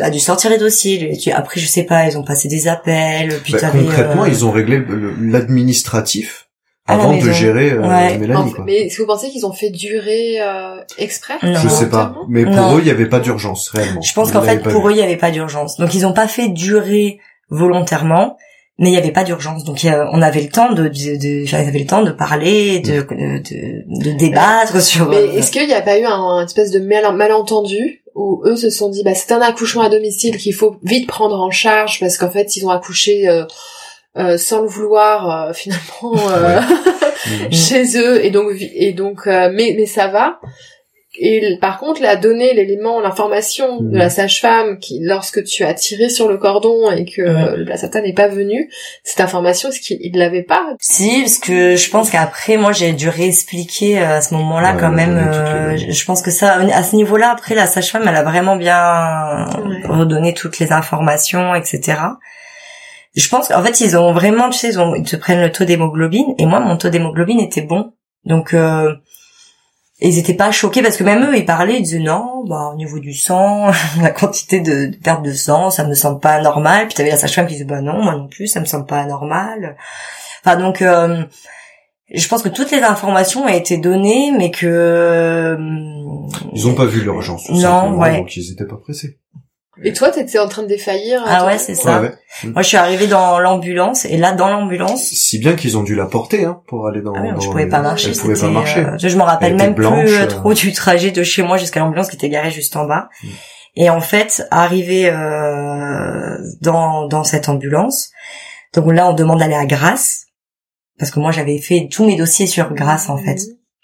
a dû sortir les dossiers. Après, je sais pas, ils ont passé des appels, puis Bah, concrètement, euh, ils ont réglé l'administratif avant de gérer euh, Ouais. Mélanie, quoi. mais est-ce que vous pensez qu'ils ont fait durer euh, exprès Non. Je sais pas, mais pour Non. eux, il n'y avait pas d'urgence réellement. Je pense qu'en fait, pour vu. eux, il n'y avait pas d'urgence. Donc, ils ont pas fait durer volontairement, mais il n'y avait pas d'urgence. Donc, a- on avait le temps de, de, de- j'avais le temps de parler, de, de, de, de débattre sur. Mais euh, est-ce qu'il n'y a pas eu un, un espèce de mal- malentendu où eux se sont dit bah c'est un accouchement à domicile qu'il faut vite prendre en charge parce qu'en fait ils ont accouché euh, euh, sans le vouloir euh, finalement euh, Mhm. chez eux et donc et donc euh, mais mais ça va et par contre, la donnée, l'élément, l'information de la sage-femme qui, lorsque tu as tiré sur le cordon et que Mhm. le placenta n'est pas venu, cette information, est-ce qu'il il l'avait pas? Si, parce que je pense qu'après, moi, j'ai dû réexpliquer euh, à ce moment-là Ouais, quand même. euh, les- je je pense que ça, à ce niveau-là, après, la sage-femme, elle a vraiment bien Ouais. redonné toutes les informations, etc. Je pense qu'en fait, ils ont vraiment, tu sais, ils, ont, ils te prennent le taux d'hémoglobine, et moi, mon taux d'hémoglobine était bon. Donc, euh, ils étaient pas choqués parce que même eux, ils parlaient, ils disaient non, bah au niveau du sang, la quantité de, de perte de sang, ça me semble pas normal. Puis t'avais la sage-femme qui disait bah non, moi non plus, ça me semble pas normal. Enfin donc, euh, je pense que toutes les informations ont été données, mais que euh, Ils ont pas vu l'urgence. Non, ouais. Donc ils étaient pas pressés. Et toi, t'étais en train de défaillir Ah ouais, c'est ça. Ouais, ouais. Moi, je suis arrivée dans l'ambulance et là, dans l'ambulance, Si bien qu'ils ont dû la porter, hein, pour aller dans. ah oui, dans je pouvais pas marcher. Elle pouvait pas marcher. euh, je me rappelle même blanche, plus euh, euh. trop du trajet de chez moi jusqu'à l'ambulance qui était garée juste en bas. Mm. Et en fait, arrivé euh, dans dans cette ambulance, donc là, on demande d'aller à Grasse parce que moi, j'avais fait tous mes dossiers sur Grasse en fait.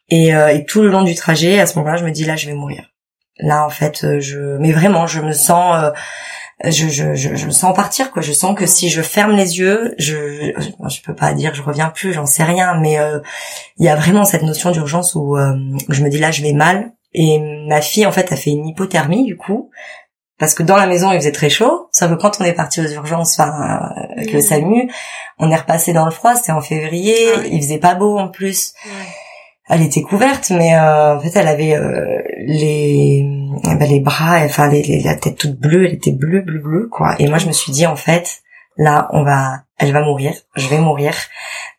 Et, euh, et tout le long du trajet, à ce moment-là, je me dis là, je vais mourir. Là, en fait, euh, je, mais vraiment, je me sens, euh, je, je, je, je me sens partir, quoi. Je sens que si je ferme les yeux, je, je, je peux pas dire, je reviens plus, j'en sais rien, mais euh, il y a vraiment cette notion d'urgence où, euh, je me dis là, je vais mal. Et ma fille, en fait, a fait une hypothermie du coup. Parce que dans la maison, il faisait très chaud. Sauf que quand on est parti aux urgences, enfin, avec le. SAMU, on est repassé dans le froid, c'était en février, Ah oui. il faisait pas beau en plus. Elle était couverte, mais euh, en fait, elle avait euh, les bah, les bras, enfin les, les- la tête toute bleue, elle était bleue, bleue, bleue, quoi. Et moi, je me suis dit, en fait, là, on va, elle va mourir, je vais mourir.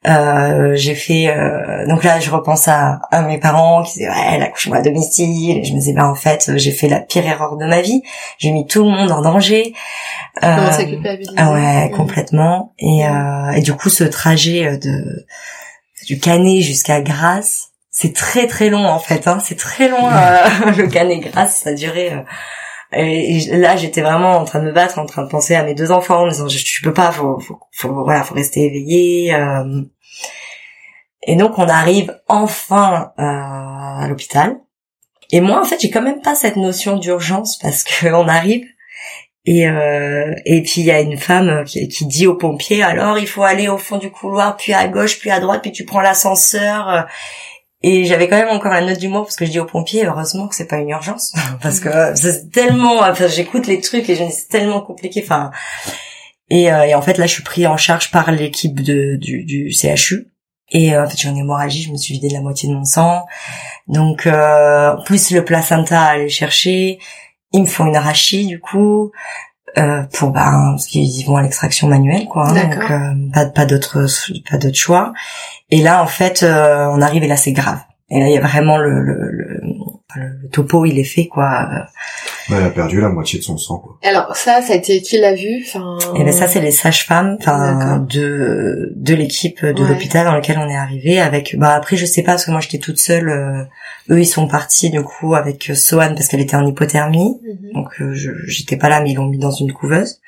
Euh, j'ai fait, euh, donc là, je repense à, à mes parents qui disaient, ouais, l'accouchement à domicile. Et je me disais, bah en fait, j'ai fait la pire erreur de ma vie. J'ai mis tout le monde en danger. Euh, ah ouais, complètement. Et, euh, et du coup, ce trajet euh, de du Canet jusqu'à Grasse, c'est très très long en fait. Hein. C'est très long euh, le Canet Grasse, ça a duré. euh, et, et là, j'étais vraiment en train de me battre, en train de penser à mes deux enfants, en me disant je, je peux pas, faut, faut, faut voilà, faut rester éveillé. euh. Et donc, on arrive enfin euh, à l'hôpital. Et moi, en fait, j'ai quand même pas cette notion d'urgence parce que on arrive et euh, et puis il y a une femme qui, qui dit aux pompiers alors il faut aller au fond du couloir puis à gauche puis à droite puis tu prends l'ascenseur et j'avais quand même encore la note d'humour parce que je dis aux pompiers heureusement que c'est pas une urgence parce que c'est tellement enfin j'écoute les trucs et c'est tellement compliqué enfin. Et, euh, et en fait là je suis pris en charge par l'équipe de du, du CHU et euh, en fait j'ai une hémorragie je me suis vidé de la moitié de mon sang. Donc euh, plus le placenta à aller chercher ils me font une arachie du coup euh, pour bah parce qu'ils vont à l'extraction manuelle quoi hein, D'accord. donc euh, pas pas d'autre pas d'autre choix et là en fait euh, on arrive et là c'est grave et là il y a vraiment le le, le, le topo il est fait quoi Bah, elle a perdu la moitié de son sang, quoi. Alors ça, ça a été qui l'a vu Enfin. et ben ça c'est les sages-femmes enfin de de l'équipe de Ouais. l'hôpital dans lequel on est arrivé avec bah après je sais pas parce que moi j'étais toute seule euh, eux ils sont partis du coup avec euh, Sohan parce qu'elle était en hypothermie. Mhm. donc euh, j'étais pas là mais ils l'ont mis dans une couveuse.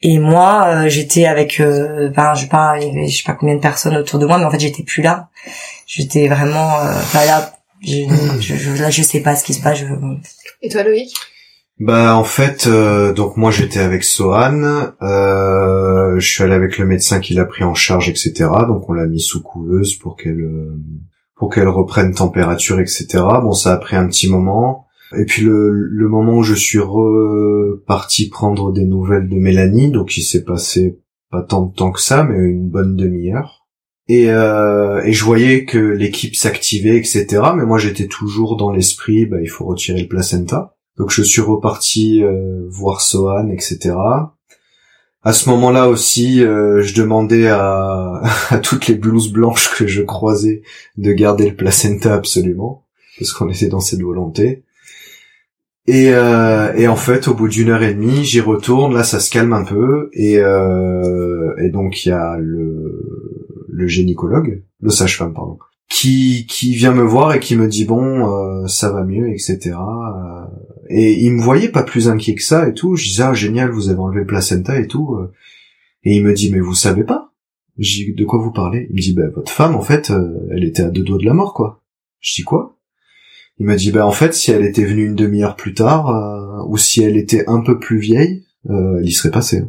Et moi euh, j'étais avec euh, ben je sais pas il y avait je sais pas combien de personnes autour de moi mais en fait j'étais plus là. J'étais vraiment euh, enfin là. Je, je, je- là je sais pas ce qui se passe je, Et toi, Loïc? Bah en fait, euh, donc moi j'étais avec Sohan, euh, je suis allé avec le médecin qui l'a pris en charge, etc. Donc on l'a mis sous couveuse pour qu'elle euh, pour qu'elle reprenne température, etc. Bon, ça a pris un petit moment. Et puis le, moment où je suis reparti prendre des nouvelles de Mélanie, donc il s'est passé pas tant de temps que ça, mais une bonne demi-heure. Et, euh, je voyais que l'équipe s'activait, etc. Mais moi j'étais toujours dans l'esprit, bah il faut retirer le placenta. Donc je suis reparti euh, voir Sohan, etc. À ce moment-là aussi, euh, je demandais à, toutes les blouses blanches que je croisais de garder le placenta absolument, parce qu'on était dans cette volonté. Et, euh, en fait, au bout d'une heure et demie, j'y retourne. Là, ça se calme un peu, et, euh, donc il y a le, gynécologue, le sage-femme, pardon, qui qui vient me voir et qui me dit bon, euh, ça va mieux, etc. Et il me voyait pas plus inquiet que ça et tout. Je disais ah génial, vous avez enlevé le placenta et tout. euh. Et il me dit mais vous savez pas? J'ai dit de quoi vous parlez? Il me dit bah votre femme en fait, euh, elle était à deux doigts de la mort quoi. Je dis quoi? Il m'a dit bah en fait si elle était venue une demi-heure plus tard euh, ou si elle était un peu plus vieille, elle y serait passée.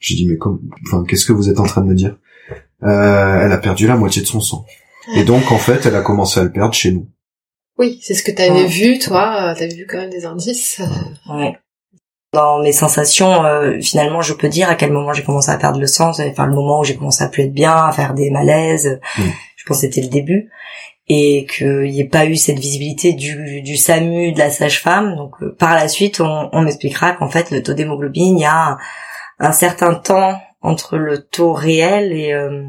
J'ai dit mais comme, enfin qu'est-ce que vous êtes en train de me dire? Elle a perdu la moitié de son sang. Et donc en fait elle a commencé à le perdre chez nous. Oui, c'est ce que t'avais Ouais. vu, toi. euh, T'avais vu quand même des indices. Ouais. Dans mes sensations, euh, finalement, je peux dire à quel moment j'ai commencé à perdre le sens, enfin le moment où j'ai commencé à plus être bien, à faire des malaises. Mm. Je pense que c'était le début et qu'il n'y ait pas eu cette visibilité du, du SAMU, de la sage-femme. Donc euh, par la suite, on, on m'expliquera qu'en fait le taux d'hémoglobine, il y a un, un certain temps entre le taux réel et euh,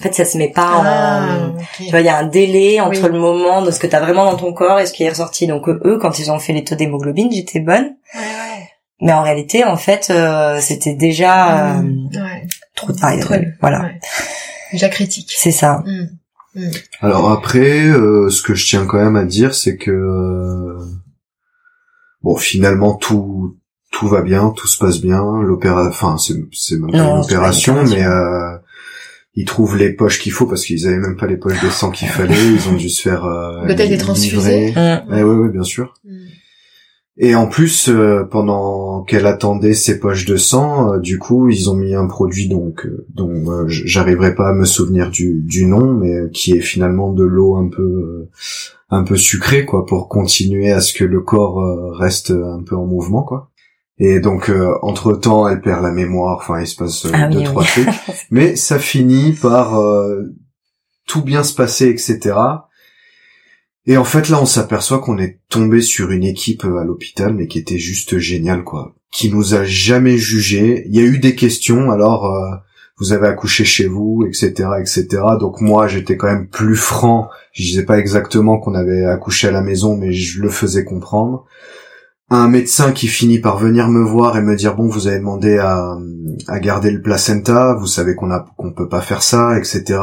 en fait ça se met pas en Ah, tu vois, il y a un délai entre Oui. le moment de ce que tu as vraiment dans ton corps et ce qui est ressorti. Donc euh, eux, quand ils ont fait les taux d'hémoglobine, j'étais bonne. Ouais, ouais. Mais en réalité, en fait, euh, c'était déjà euh, Mm, ouais. trop tard. Trop- Voilà, ouais. Déjà critique. c'est ça. Mm. Alors après, euh, ce que je tiens quand même à dire, c'est que euh, bon, finalement tout tout va bien, tout se passe bien. L'opéra, enfin c'est c'est même pas une opération. mais euh, ils trouvent les poches qu'il faut parce qu'ils avaient même pas les poches de sang qu'il fallait. Ils ont dû se faire euh, Peut-être les transfuser. livrer. Mm. Eh oui, oui, bien sûr. Mm. Et en plus, euh, pendant qu'elle attendait ses poches de sang, euh, du coup, ils ont mis un produit donc euh, dont euh, j'arriverai pas à me souvenir du, du nom, mais euh, qui est finalement de l'eau un peu euh, un peu sucrée, quoi, pour continuer à ce que le corps euh, reste un peu en mouvement, quoi. Et donc, entre temps, elle perd la mémoire. Enfin, il se passe euh, Ah deux oui, trois oui. trucs, mais ça finit par euh, tout bien se passer, etc. Et en fait, là, on s'aperçoit qu'on est tombé sur une équipe euh, à l'hôpital, mais qui était juste géniale, quoi. Qui nous a jamais jugés. Il y a eu des questions, alors, euh, vous avez accouché chez vous, etc., etc. Donc moi, j'étais quand même plus franc. Je disais pas exactement qu'on avait accouché à la maison, mais je le faisais comprendre. Un médecin qui finit par venir me voir et me dire bon, vous avez demandé à, à garder le placenta, vous savez qu'on a qu'on peut pas faire ça, etc.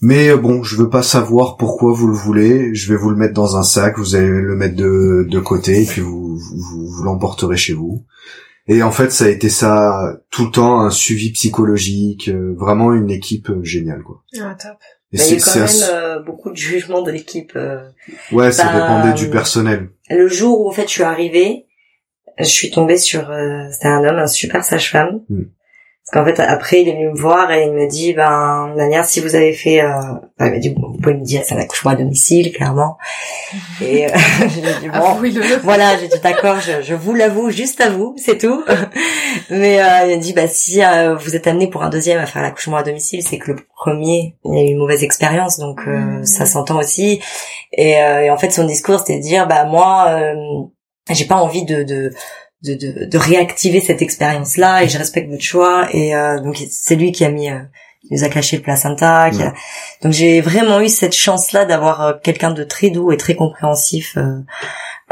Mais euh, bon, je veux pas savoir pourquoi vous le voulez. Je vais vous le mettre dans un sac. Vous allez le mettre de, de côté et puis vous, vous, vous l'emporterez chez vous. Et en fait, ça a été ça tout le temps, un suivi psychologique, euh, vraiment une équipe euh, géniale, quoi. Ah, top. Et Mais il y a quand même euh, beaucoup de jugement de l'équipe. euh. ouais, ça bah, dépendait du personnel. Le jour où en fait je suis arrivée, je suis tombée sur euh, c'était un homme, un super sage-femme. Mm. Qu'en fait après il est venu me voir et il me dit ben Nania si vous avez fait, euh... enfin, il m'a dit vous pouvez me dire c'est un accouchement à domicile clairement. Et euh, j'ai dit bon. Ah Voilà, j'ai dit d'accord, je, je vous l'avoue, juste à vous, c'est tout. Mais euh, il m'a dit bah si euh, vous êtes amené pour un deuxième à faire l'accouchement à domicile, c'est que le premier il y a eu une mauvaise expérience, donc euh, Mhm. ça s'entend aussi. Et, euh, et en fait son discours c'était de dire bah moi euh, j'ai pas envie de, de de, de, de réactiver cette expérience là et je respecte votre choix et euh, donc c'est lui qui a mis euh, qui nous a caché le placenta qui a- donc j'ai vraiment eu cette chance là d'avoir euh, quelqu'un de très doux et très compréhensif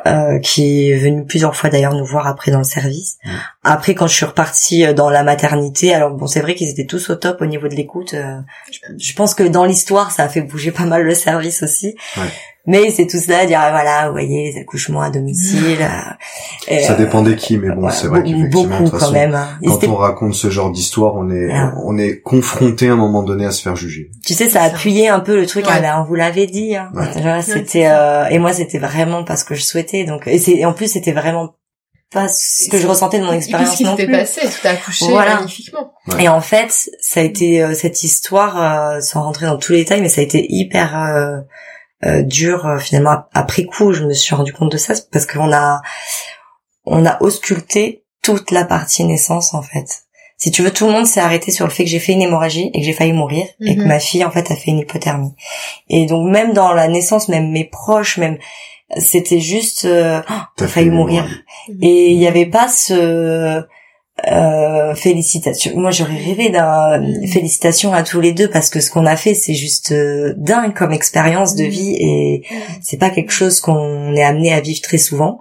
euh, qui est venu plusieurs fois d'ailleurs nous voir après dans le service. Mm. Après quand je suis repartie euh, dans la maternité, alors bon c'est vrai qu'ils étaient tous au top au niveau de l'écoute. euh, je, pense que dans l'histoire ça a fait bouger pas mal le service aussi. Ouais. Mais c'est tout cela dire ah, voilà vous voyez les accouchements à domicile. euh, et, Ça euh, dépendait qui, mais bon, voilà, c'est vrai qu'effectivement, de quand même. hein. Quand on raconte ce genre d'histoire, on est, Ah. on est confronté à un moment donné à se faire juger. Tu sais, ça a appuyé un peu le truc. Ouais. Ah ben, on vous l'avait dit. Hein. C'était euh, et moi, c'était vraiment pas ce que je souhaitais. Donc, et, c'est, en plus, c'était vraiment pas ce que je ressentais de mon expérience non plus. passé Tu t'es accouché Voilà. magnifiquement. Ouais. Et en fait, ça a été euh, cette histoire, euh, sans rentrer dans tous les détails, mais ça a été hyper euh, euh, dur euh, finalement. Après coup, je me suis rendu compte de ça parce qu'on a on a ausculté toute la partie naissance en fait. Si tu veux, tout le monde s'est arrêté sur le fait que j'ai fait une hémorragie et que j'ai failli mourir et que Mhm. ma fille en fait a fait une hypothermie. Et donc même dans la naissance, même mes proches, même c'était juste euh, oh, T'as failli mourir. Et il n'y avait pas ce euh, félicitations. Moi, j'aurais rêvé d'un félicitations à tous les deux parce que ce qu'on a fait, c'est juste euh, dingue comme expérience de vie et c'est pas quelque chose qu'on est amené à vivre très souvent.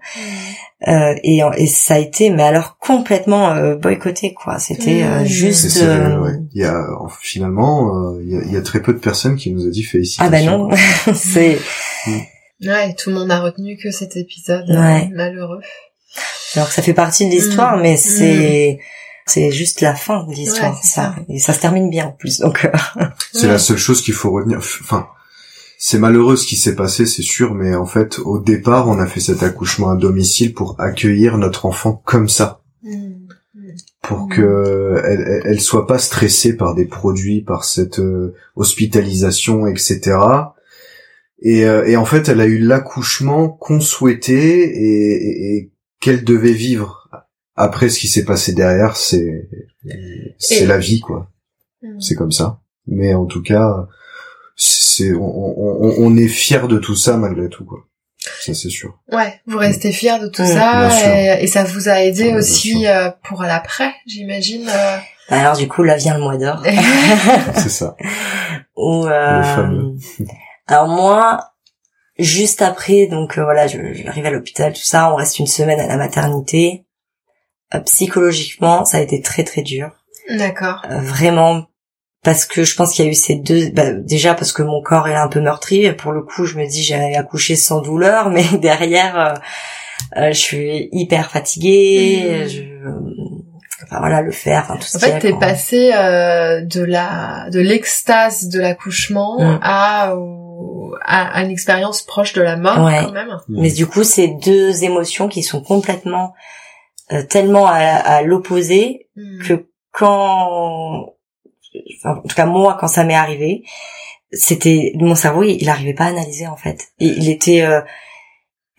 Euh, et, et ça a été, mais alors complètement euh, boycotté, quoi. C'était euh, juste. C'est ouais. Il y a, finalement, euh, il y, a, il y a très peu de personnes qui nous a dit félicitations. Ah bah non, c'est Ouais, tout le monde a retenu que cet épisode Ouais. euh, malheureux. alors que ça fait partie de l'histoire, Mm. mais c'est c'est juste la fin de l'histoire, Ouais, c'est ça. Et ça se termine bien en plus. Donc euh, C'est Ouais. la seule chose qu'il faut retenir. Enfin, c'est malheureux ce qui s'est passé, c'est sûr, mais en fait, au départ, on a fait cet accouchement à domicile pour accueillir notre enfant comme ça, Mm. pour que elle, elle soit pas stressée par des produits, par cette euh, hospitalisation, etc. Et, euh, et en fait, elle a eu l'accouchement qu'on souhaitait et, et- et qu'elle devait vivre. Après, ce qui s'est passé derrière, c'est c'est Et- la vie, quoi. Mm. C'est comme ça. Mais en tout cas, c'est on, on, on- est fier de tout ça malgré tout, quoi. Ça c'est sûr. Ouais, vous restez fiers de tout ça et, et ça vous a aidé Ouais, aussi euh, pour l'après, j'imagine. euh. Alors du coup, là vient le mois d'or. C'est ça. Où, euh, Le fameux. Alors moi, juste après, donc euh, voilà, je- j'arrive à l'hôpital, tout ça, on reste une semaine à la maternité. Euh, psychologiquement, ça a été très très dur. D'accord. Euh, vraiment parce que je pense qu'il y a eu ces deux bah, déjà parce que mon corps est un peu meurtri et pour le coup je me dis j'ai accouché sans douleur mais derrière euh, je suis hyper fatiguée je enfin voilà le fer enfin tout En fait, t'es passé euh, de la de l'extase de l'accouchement Mm. à, au- à à une expérience proche de la mort Ouais. quand même. mais du coup c'est deux émotions qui sont complètement euh, tellement à, à l'opposé Mm. que quand enfin, en tout cas moi quand ça m'est arrivé c'était mon cerveau il, il arrivait pas à analyser en fait il, il était euh,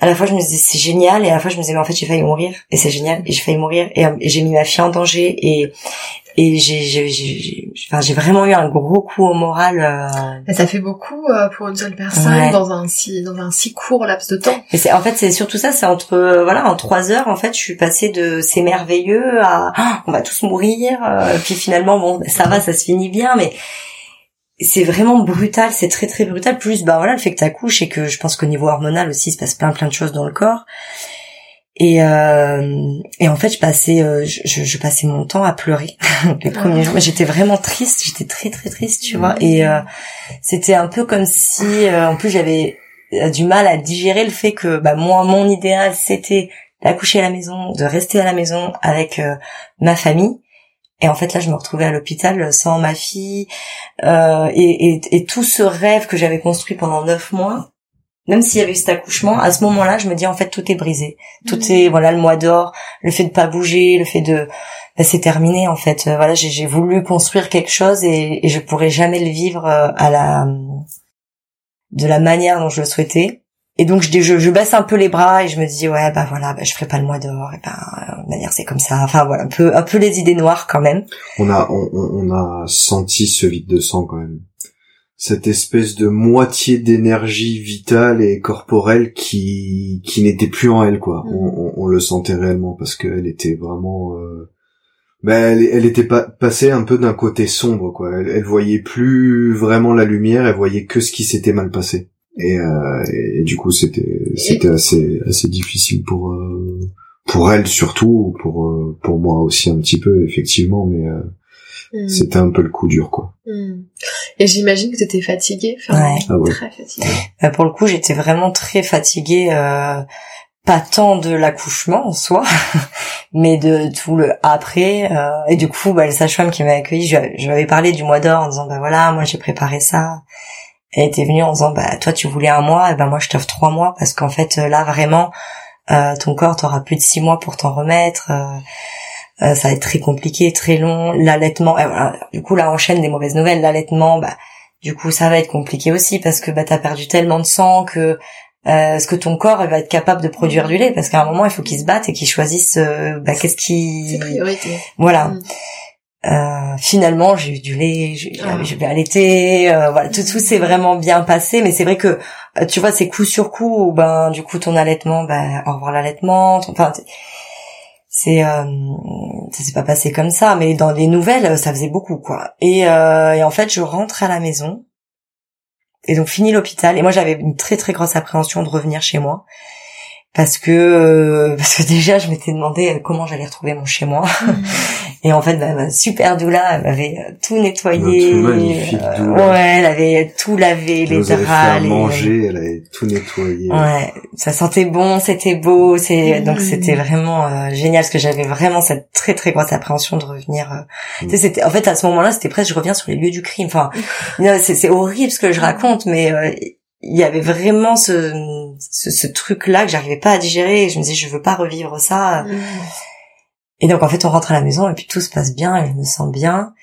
à la fois je me disais c'est génial et à la fois je me disais mais en fait j'ai failli mourir et c'est génial et j'ai failli mourir et, euh, et j'ai mis ma fille en danger et et j'ai j'ai enfin, j'ai vraiment eu un gros coup au moral euh, ça fait beaucoup euh, pour une seule personne Ouais. dans un si dans un si court laps de temps. Et c'est en fait c'est surtout ça, c'est entre euh, voilà en trois heures en fait je suis passée de c'est merveilleux à Ah, on va tous mourir euh, puis finalement bon ça va ça se finit bien mais c'est vraiment brutal c'est très très brutal. Plus bah voilà le fait que t'accouches et que je pense qu'au niveau hormonal aussi il se passe plein plein de choses dans le corps. Et euh, et en fait je passais euh, je, passais mon temps à pleurer les premiers jours. J'étais vraiment triste j'étais très très triste tu vois. Et euh, c'était un peu comme si euh, en plus j'avais euh, du mal à digérer le fait que bah moi mon idéal c'était d'accoucher à la maison de rester à la maison avec ma famille et en fait là je me retrouvais à l'hôpital sans ma fille euh, et, et, et tout ce rêve que j'avais construit pendant neuf mois même s'il y avait eu cet accouchement à ce moment-là je me dis en fait tout est brisé. Tout Mhm. est voilà le mois d'or le fait de pas bouger le fait de bah, c'est terminé en fait. Euh, voilà j'ai j'ai voulu construire quelque chose et, et je pourrais jamais le vivre euh, à la de la manière dont je le souhaitais et donc je, je, je baisse un peu les bras et je me dis ouais bah voilà bah, je ferai pas le mois d'or et ben euh, de manière c'est comme ça enfin voilà un peu un peu les idées noires quand même On a on, on- a senti ce vide de sang quand même. Cette espèce de moitié d'énergie vitale et corporelle qui qui n'était plus en elle quoi. Mhm. On, on- on le sentait réellement parce qu'elle était vraiment euh, ben, elle, elle était pas passée un peu d'un côté sombre quoi. Elle, elle voyait plus vraiment la lumière, elle voyait que ce qui s'était mal passé. Et, euh, et, du coup c'était c'était assez assez difficile pour euh, pour elle surtout pour euh, pour moi aussi un petit peu effectivement mais euh, Mm. c'était un peu le coup dur quoi. Mm. Et j'imagine que t'étais fatiguée, enfin, Ouais. Ah ouais. très fatiguée. Euh, pour le coup j'étais vraiment très fatiguée euh, pas tant de l'accouchement en soi mais de tout le après euh, et du coup bah, le sage-femme qui m'a accueilli je, je lui avais parlé du mois d'or en disant bah voilà moi j'ai préparé ça elle était venue en disant bah toi tu voulais un mois et ben moi je t'offre trois mois parce qu'en fait euh, là vraiment euh, ton corps t'aura plus de six mois pour t'en remettre euh, euh, ça va être très compliqué très long l'allaitement et voilà. du coup là enchaîne des mauvaises nouvelles l'allaitement bah du coup ça va être compliqué aussi parce que bah t'as perdu tellement de sang que euh, est-ce que ton corps va être capable de produire du lait parce qu'à un moment il faut qu'il se batte et qu'il choisisse euh, bah, qu'est-ce qui C'est priorité. voilà Mm. Euh, finalement j'ai eu du lait j'ai Ah. j'ai allaité euh, voilà tout tout s'est vraiment bien passé mais c'est vrai que euh, tu vois c'est coup sur coup où, ben du coup ton allaitement ben au revoir l'allaitement enfin c'est- euh, ça s'est pas passé comme ça mais dans les nouvelles ça faisait beaucoup quoi. Et, euh, et en fait je rentre à la maison. Et donc fini l'hôpital. Et moi j'avais une très très grosse appréhension de revenir chez moi parce que euh, parce que déjà je m'étais demandé euh, comment j'allais retrouver mon chez moi Mm. et en fait, bah, ma super doula, elle m'avait euh, tout nettoyé. Magnifique Euh, doula. ouais, elle avait tout lavé, Elle les nous avait fait draps. à manger, elle avait tout nettoyé. Ouais, ça sentait bon, c'était beau, c'est Mm. donc c'était vraiment euh, génial parce que j'avais vraiment cette très très grosse appréhension de revenir. euh, Mm. tu sais, c'était en fait à ce moment-là, c'était presque je reviens sur les lieux du crime. Enfin, non, c'est c'est horrible ce que je raconte, mais euh, il y avait vraiment ce, ce, ce truc-là que j'arrivais pas à digérer. Et je me disais, je veux pas revivre ça. Et donc en fait, on rentre à la maison et puis tout se passe bien et je me sens bien.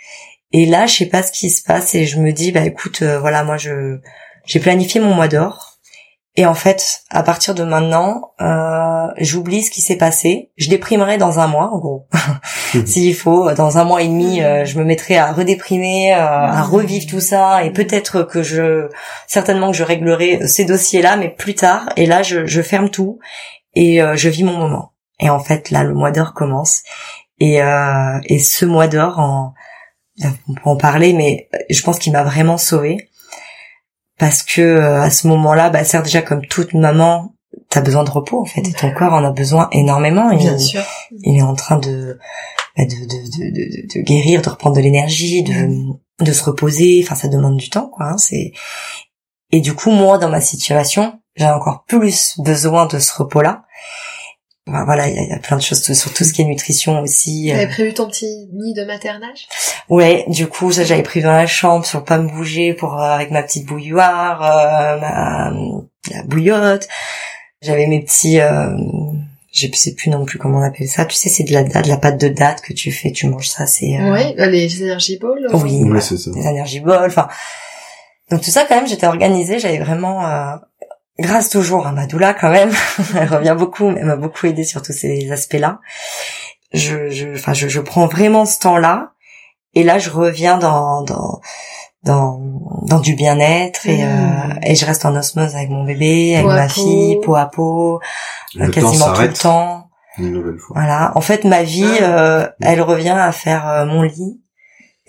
Et là, je sais pas ce qui se passe et je me dis, bah écoute, euh, voilà, moi je j'ai planifié mon mois d'or. Et en fait, à partir de maintenant, euh, j'oublie ce qui s'est passé. Je déprimerai dans un mois, en gros. S'il faut, dans un mois et demi, euh, je me mettrai à redéprimer, euh, à revivre tout ça. Et peut-être que je, certainement que je réglerai ces dossiers-là, mais plus tard. Et là, je, je ferme tout et euh, je vis mon moment. Et en fait, là, le mois d'or commence. Et, euh, et ce mois d'or, en, on peut en parler, mais je pense qu'il m'a vraiment sauvée parce que euh, à ce moment-là, bah certes déjà comme toute maman, t'as besoin de repos en fait, et ton corps en a besoin énormément. Bien il, sûr. il est en train de, bah, de, de, de, de, de guérir, de reprendre de l'énergie, de, de se reposer. Enfin, ça demande du temps, quoi. hein, c'est et du coup, moi, dans ma situation, j'ai encore plus besoin de ce repos-là. Bah, voilà, il y, a- il y a plein de choses sur tout ce qui est nutrition aussi. euh, T'avais prévu ton petit nid de maternage? Ouais, du coup, ça j'avais pris dans la chambre sur pas me bouger pour euh, avec ma petite bouilloire, euh, ma la bouillotte. J'avais mes petits euh, je sais plus non plus comment on appelle ça. Tu sais, c'est de la date, de la pâte de date que tu fais, tu manges ça, c'est euh, Ouais, euh, les Energy Balls. euh, oui, Ouais, c'est ça. des énergies bol, enfin. Donc tout ça quand même, j'étais organisée, j'avais vraiment euh, grâce toujours à ma doula quand même, elle revient beaucoup, elle m'a beaucoup aidé sur tous ces aspects-là. Je, je, enfin, je, je prends vraiment ce temps-là, et là, je reviens dans dans dans, dans du bien-être et, Mm. euh, et je reste en osmose avec mon bébé, avec Peau ma peau. fille, peau à peau, Le quasiment tout le temps. une nouvelle fois. Voilà. En fait, ma vie, Ah. euh, elle revient à faire euh, mon lit.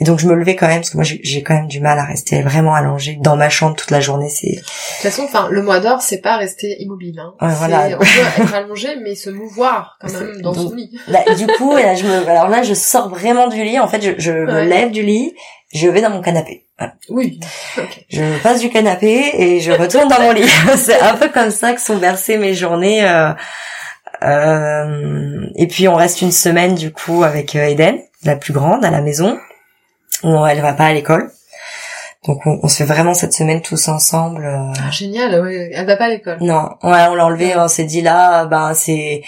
Et donc, je me levais quand même, parce que moi, j'ai quand même du mal à rester vraiment allongée dans ma chambre toute la journée. C'est De toute façon, enfin, le mois d'or, c'est pas rester immobile. Hein. Ouais, voilà. On peut être allongé, mais se mouvoir quand même dans donc- son lit. Là, du coup, là, je me, alors là, je sors vraiment du lit. En fait, je, je me lève du lit, je vais dans mon canapé. Voilà. Oui. Ok. Je passe du canapé et je retourne dans mon lit. C'est un peu comme ça que sont bercées mes journées. euh, euh, et puis on reste une semaine du coup avec euh, Eden, la plus grande, à la maison. Où elle va pas à l'école. Donc on, on se fait vraiment cette semaine tous ensemble. euh, Ah, génial. Ouais. Elle va pas à l'école. non, ouais, on l'a enlevé, on s'est dit là, ben c'est,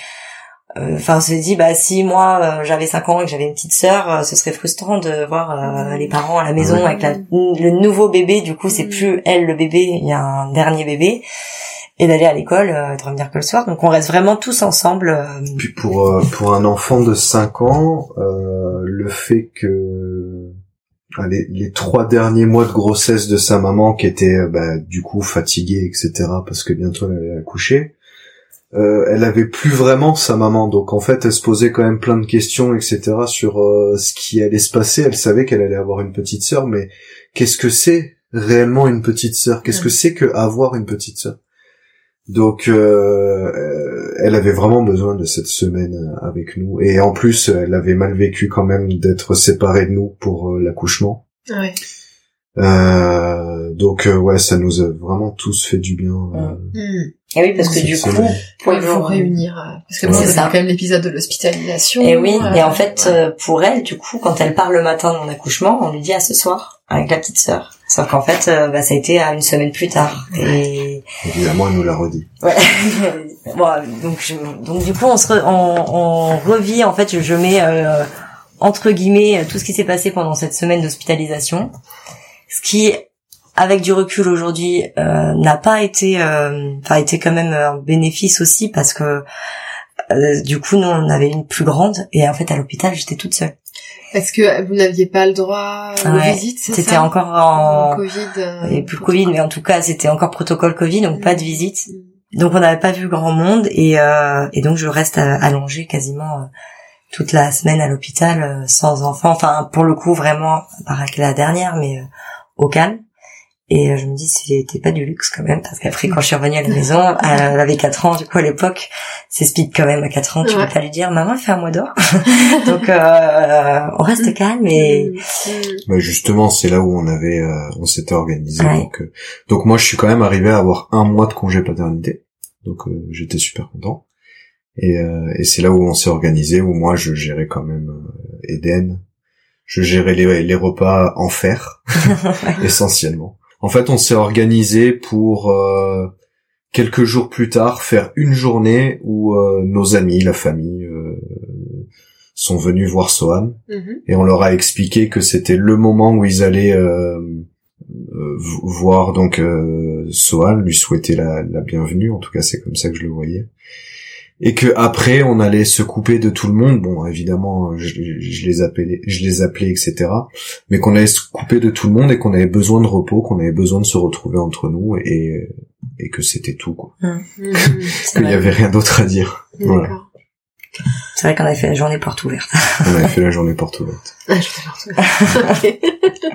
euh, enfin on s'est dit bah si moi euh, j'avais 5 ans et que j'avais une petite sœur, euh, ce serait frustrant de voir euh, les parents à la maison avec la, le nouveau bébé. Du coup c'est plus elle le bébé, il y a un dernier bébé et d'aller à l'école, euh, de revenir que le soir. Donc on reste vraiment tous ensemble. euh, Puis pour euh, pour un enfant de 5 ans, euh, le fait que les, les trois derniers mois de grossesse de sa maman, qui était euh, bah, du coup fatiguée, etc., parce que bientôt elle allait accoucher, euh, elle avait plus vraiment sa maman. Donc en fait, elle se posait quand même plein de questions, etc., sur euh, ce qui allait se passer. Elle savait qu'elle allait avoir une petite sœur, mais qu'est-ce que c'est réellement une petite sœur? Qu'est-ce que c'est que avoir une petite sœur? Donc, euh, euh, elle avait vraiment besoin de cette semaine euh, avec nous. Et en plus, elle avait mal vécu quand même d'être séparée de nous pour euh, l'accouchement. Ouais. Euh, donc, euh, ouais, ça nous a vraiment tous fait du bien. euh. Hmm. Et oui parce que du coup, semaine. pour vous réunir. euh, Parce que Ouais. bon, C'est quand même l'épisode de l'hospitalisation. Et oui, euh, et en fait, ouais. pour elle, du coup, quand elle part le matin de mon accouchement, on lui dit à ce soir, avec la petite sœur. Sauf qu'en fait, euh, bah, ça a été à une semaine plus tard. Et Évidemment, elle nous l'a redit. ouais. bon, donc, je- donc du coup, on se, re- on, on revit. En fait, je, je mets euh, entre guillemets tout ce qui s'est passé pendant cette semaine d'hospitalisation, ce qui, avec du recul aujourd'hui, euh, n'a pas été, euh, enfin, été quand même un bénéfice aussi parce que euh, du coup, nous, on avait une plus grande et en fait, à l'hôpital, j'étais toute seule. Est-ce que vous n'aviez pas le droit aux Ouais, visites, C'était encore en, Covid. euh, avait plus Covid, mais en tout cas, c'était encore protocole Covid, donc pas de visite. Donc, on n'avait pas vu grand monde et, euh, et donc je reste euh, allongée quasiment euh, toute la semaine à l'hôpital sans enfant. Enfin, pour le coup, vraiment, avec la dernière, mais au calme. Et euh, je me dis, c'était pas du luxe quand même, parce qu'après, quand je suis revenue à la maison, elle avait 4 ans, du coup, à l'époque, c'est speed quand même, à 4 ans, tu Ouais. peux pas lui dire, maman, fais un mois d'or. donc, euh, on reste calme et... Hmm. Bah, justement, c'est là où on avait, euh, on s'était organisé. Ouais. Donc, euh, donc moi, je suis quand même arrivé à avoir un mois de congé paternité. Donc, euh, j'étais super content. Et, euh, et c'est là où on s'est organisé, où moi, je gérais quand même euh, Eden. Je gérais les, les repas en fer, essentiellement. En fait, on s'est organisé pour euh, quelques jours plus tard faire une journée où euh, nos amis, la famille, euh, sont venus voir Sohan Mhm. et on leur a expliqué que c'était le moment où ils allaient voir donc euh, Sohan, lui souhaiter la, la bienvenue. En tout cas, c'est comme ça que je le voyais. Et que après, on allait se couper de tout le monde. Bon, évidemment, je, je les appelais, je les appelais, etc. Mais qu'on allait se couper de tout le monde et qu'on avait besoin de repos, qu'on avait besoin de se retrouver entre nous et et que c'était tout. Quoi. Mhm. C'est Qu'il y avait rien d'autre à dire. Voilà. C'est vrai qu'on avait fait la journée porte ouverte. On avait fait la journée porte ouverte, Ah, je fais partout. Ok.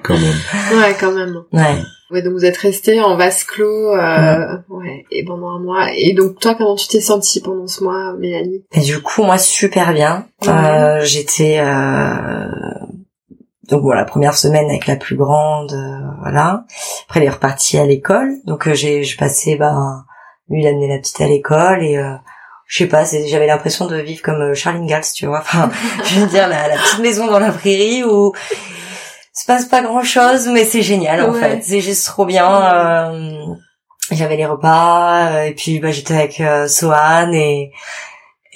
quand même. Ouais, quand même. Ouais. Ouais, donc vous êtes resté en vase clos, euh, ouais, et pendant un mois. Et donc toi, comment tu t'es sentie pendant ce mois, Mélanie? Et du coup, moi, super bien. Ouais. Euh, J'étais euh... donc voilà, première semaine avec la plus grande, euh, voilà. Après, elle est repartie à l'école, donc euh, j'ai je passais, ben, lui, il amenait la petite à l'école et euh, je sais pas, j'avais l'impression de vivre comme euh, Charles Ingalls, tu vois. Enfin, je veux dire, la, la petite maison dans la prairie où se passe pas grand chose, mais c'est génial en fait. C'est juste trop bien. euh, J'avais les repas euh, et puis bah, j'étais avec euh, Sohan et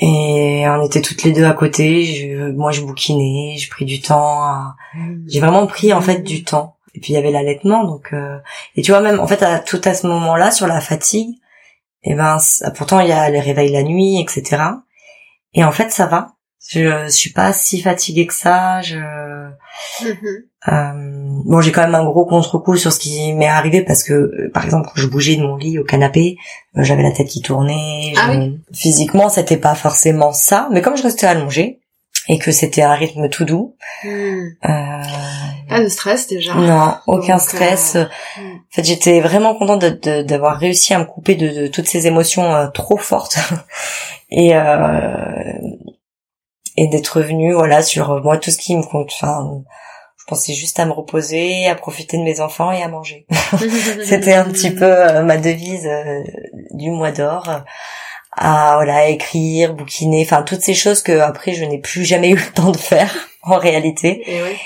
et on était toutes les deux à côté. Je, moi, je bouquinais, j'ai pris du temps. à- J'ai vraiment pris en fait du temps. Et puis il y avait l'allaitement, donc euh, et tu vois même en fait à tout à ce moment-là sur la fatigue, et ben c- pourtant il y a les réveils la nuit, etc. Et en fait ça va. Je, je suis pas si fatiguée que ça. Je Mhm. euh, bon, j'ai quand même un gros contre-coup sur ce qui m'est arrivé parce que, euh, par exemple, quand je bougeais de mon lit au canapé, euh, j'avais la tête qui tournait. Ah je- Physiquement, c'était pas forcément ça, mais comme je restais allongée et que c'était un rythme tout doux, euh, Pas de stress déjà. non, aucun Donc, stress. euh, En fait, j'étais vraiment contente d'avoir réussi à me couper de, de toutes ces émotions euh, trop fortes et euh, et d'être revenue voilà sur euh, moi tout ce qui me compte. Enfin, je pensais juste à me reposer, à profiter de mes enfants et à manger. C'était un petit peu ma devise du mois d'or. À voilà écrire, bouquiner, enfin toutes ces choses que après je n'ai plus jamais eu le temps de faire en réalité. Et ouais.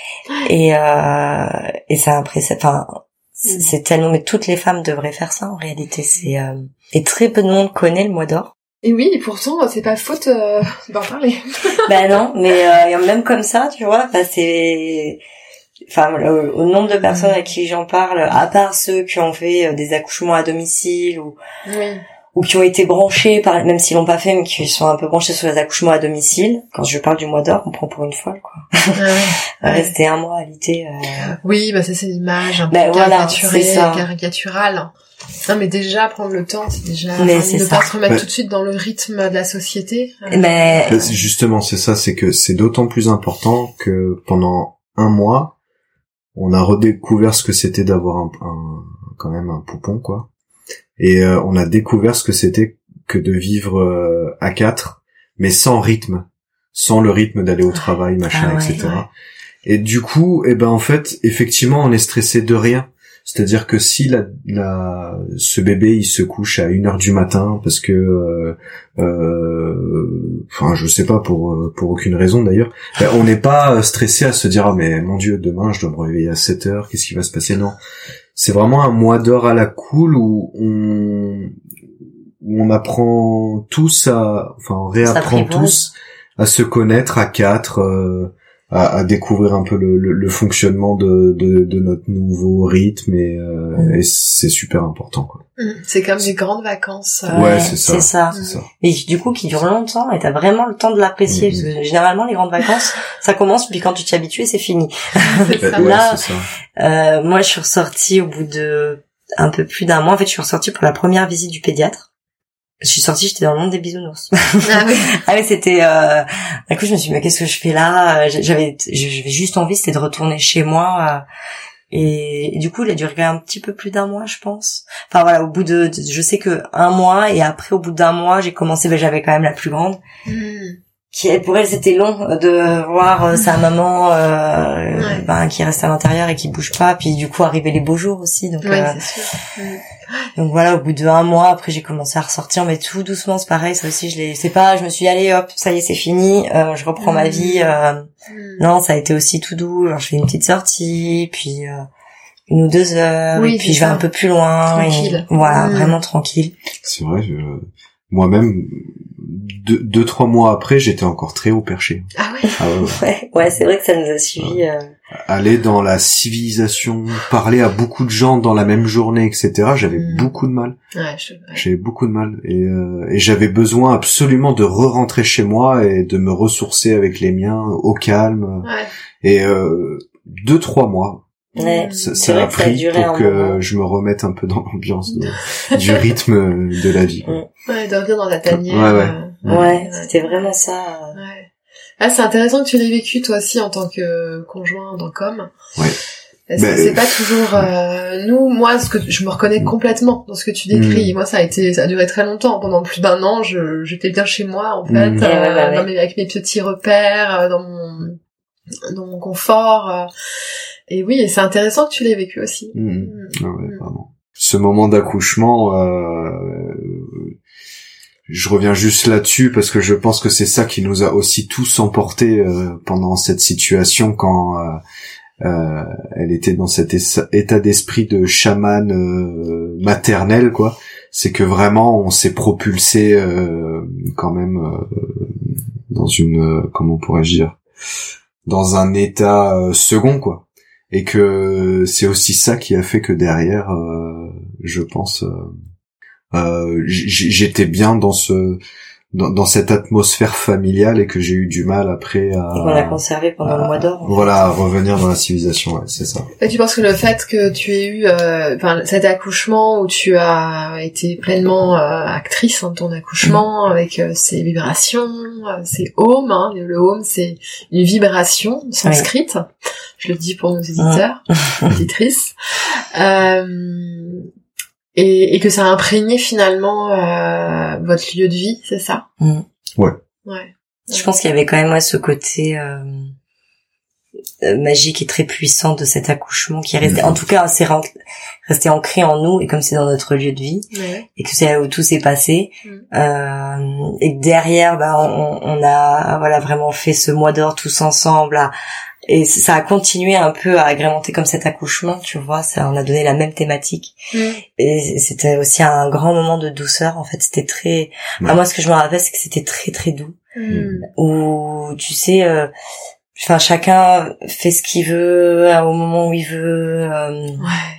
Et euh, et ça après enfin c'est Mm. c'est tellement mais toutes les femmes devraient faire ça en réalité c'est euh, et très peu de monde connaît le mois d'or. Et oui, et pourtant, c'est pas faute euh, d'en parler. ben non, mais euh, même comme ça, tu vois, bah c'est enfin voilà, au, nombre de personnes à qui j'en parle, à part ceux qui ont fait euh, des accouchements à domicile ou Oui. Ou qui ont été branchés par même s'ils l'ont pas fait mais qui sont un peu branchés sur les accouchements à domicile. Quand je parle du mois d'or, on prend pour une folle quoi. Ouais. Rester un mois alité euh, Oui, bah c'est ces images un peu Ben voilà, ça. caricaturales. Non, mais déjà prendre le temps, c'est déjà Mais enfin, c'est ne ça. pas se remettre Ouais. tout de suite dans le rythme de la société. Euh, mais Euh, Justement, c'est ça, c'est que c'est d'autant plus important que pendant un mois, on a redécouvert ce que c'était d'avoir un, un- quand même un poupon, quoi. Et euh, on a découvert ce que c'était que de vivre euh, à quatre, mais sans rythme, sans le rythme d'aller au travail, machin, Ah ouais, etc. ouais. Et du coup, eh ben en fait, effectivement, on est stressé de rien. C'est-à-dire que si la, la, ce bébé il se couche à une heure du matin parce que, euh, euh, enfin je sais pas pour euh, pour aucune raison d'ailleurs, ben, on n'est pas stressé à se dire ah mais mon dieu demain je dois me réveiller à 7 heures, qu'est-ce qui va se passer? Non, c'est vraiment un mois d'heure à la cool où on où on apprend tous à, enfin on réapprend tous à se connaître à quatre. euh, à, à découvrir un peu le, le, le fonctionnement de, de, de notre nouveau rythme et, euh, Mm. et c'est super important quoi. Mm. C'est comme des grandes vacances. euh, Ouais, c'est ça. C'est ça. Et du coup, qui dure longtemps, et t'as vraiment le temps de l'apprécier, Mhm. parce que généralement, les grandes vacances, ça commence, puis quand tu t'y habitues, c'est fini. ça. Ouais, Là- c'est ça. Euh, moi, je suis ressortie au bout de un peu plus d'un mois. En fait, je suis ressortie pour la première visite du pédiatre. Je suis sortie, j'étais dans le monde des bisounours. Ah oui. ah mais c'était... Euh... D'un coup, je me suis dit, mais qu'est-ce que je fais là? J'avais j'avais juste envie, c'était de retourner chez moi. euh, Et, et du coup, il a duré un petit peu plus d'un mois, je pense. Enfin voilà, au bout de, de- je sais que un mois et après au bout d'un mois, j'ai commencé. Ben, j'avais quand même la plus grande, Mm. Qui elle, pour elle c'était long euh, de voir euh, sa maman euh, Ouais. ben, qui reste à l'intérieur et qui bouge pas. Puis du coup, arriver les beaux jours aussi. Donc Ouais, euh, c'est sûr. Mm. donc voilà, au bout de un mois, après j'ai commencé à ressortir, mais tout doucement, c'est pareil. Ça aussi, je l'ai. C'est pas, je me suis dit, allez hop, ça y est, c'est fini. euh, je reprends ma Mhm. vie. euh, Mm. non, ça a été aussi tout doux. Genre, je fais une petite sortie, puis euh, une ou deux heures, Oui, et puis je vais ça. un peu plus loin. et- Tranquille. voilà, Mm. vraiment tranquille. C'est vrai, je- moi-même, deux, deux, trois mois après, j'étais encore très haut perché. Ah ouais. Ah ouais, ouais. Ouais, ouais, c'est vrai que ça nous a suivi. euh, Aller dans la civilisation, parler à beaucoup de gens dans la même journée, etc. J'avais Mm. beaucoup de mal. Ouais, je... J'avais beaucoup de mal et, euh, et j'avais besoin absolument de re-rentrer chez moi et de me ressourcer avec les miens au calme. Ouais. Et euh, deux trois mois, Ouais. ça, C'est ça vrai a que ça a pris pour que moment. je me remette un peu dans l'ambiance du rythme de la vie. Mm. Ouais, de revenir dans ta tanière. Ouais, ouais. euh, Ouais, c'était vraiment ça. euh. Ouais. Ah, c'est intéressant que tu l'aies vécu toi aussi en tant que conjoint dans Com. Ouais. Parce Ben, que c'est pas toujours euh, nous, moi, ce que je me reconnais complètement dans ce que tu décris. Mm. Moi, ça a été, ça a duré très longtemps. Pendant plus d'un an, je j'étais bien chez moi en fait, Mm. euh, Ouais, ouais, ouais, dans mes- avec mes petits repères, euh, dans mon dans mon confort. euh. et oui, et c'est intéressant que tu l'aies vécu aussi. Mm. Mm. Ah ouais, Mm. vraiment. Ce moment d'accouchement, euh, je reviens juste là-dessus parce que je pense que c'est ça qui nous a aussi tous emportés euh, pendant cette situation quand euh, euh, elle était dans cet état d'esprit de chaman maternel, quoi. C'est que vraiment on s'est propulsé quand même dans une, comment pourrais-je dire, dans un état second, quoi et que c'est aussi ça qui a fait que derrière, je pense, euh, euh, j'étais bien dans ce dans, dans cette atmosphère familiale et que j'ai eu du mal après à On l'a conservé pendant le mois d'or. en fait. voilà à revenir dans la civilisation, ouais, c'est ça. Et tu penses que le fait que tu aies eu euh, enfin, cet accouchement où tu as été pleinement euh, actrice hein, de ton accouchement avec euh, ses vibrations, euh, ses ohms, hein, le, home c'est une vibration sanscrite, je le dis pour nos éditeurs, éditrices, euh, et, et que ça a imprégné finalement euh, votre lieu de vie, c'est ça? Mm. Ouais. Ouais. Je pense qu'il y avait quand même ouais, ce côté euh, euh, magique et très puissant de cet accouchement qui est resté, Mhm. en tout cas, c'est resté ancré en nous et comme c'est dans notre lieu de vie Ouais. et que c'est là où tout s'est passé Mhm. euh, et que derrière, bah, on, on a voilà vraiment fait ce mois d'or tous ensemble. à- et ça a continué un peu à agrémenter comme cet accouchement, tu vois, ça on a donné la même thématique Mm. et c'était aussi un grand moment de douceur en fait, c'était très Ouais. Ah, moi ce que je me rappelle c'est que c'était très très doux Mm. où tu sais euh, enfin chacun fait ce qu'il veut euh, au moment où il veut euh, Ouais.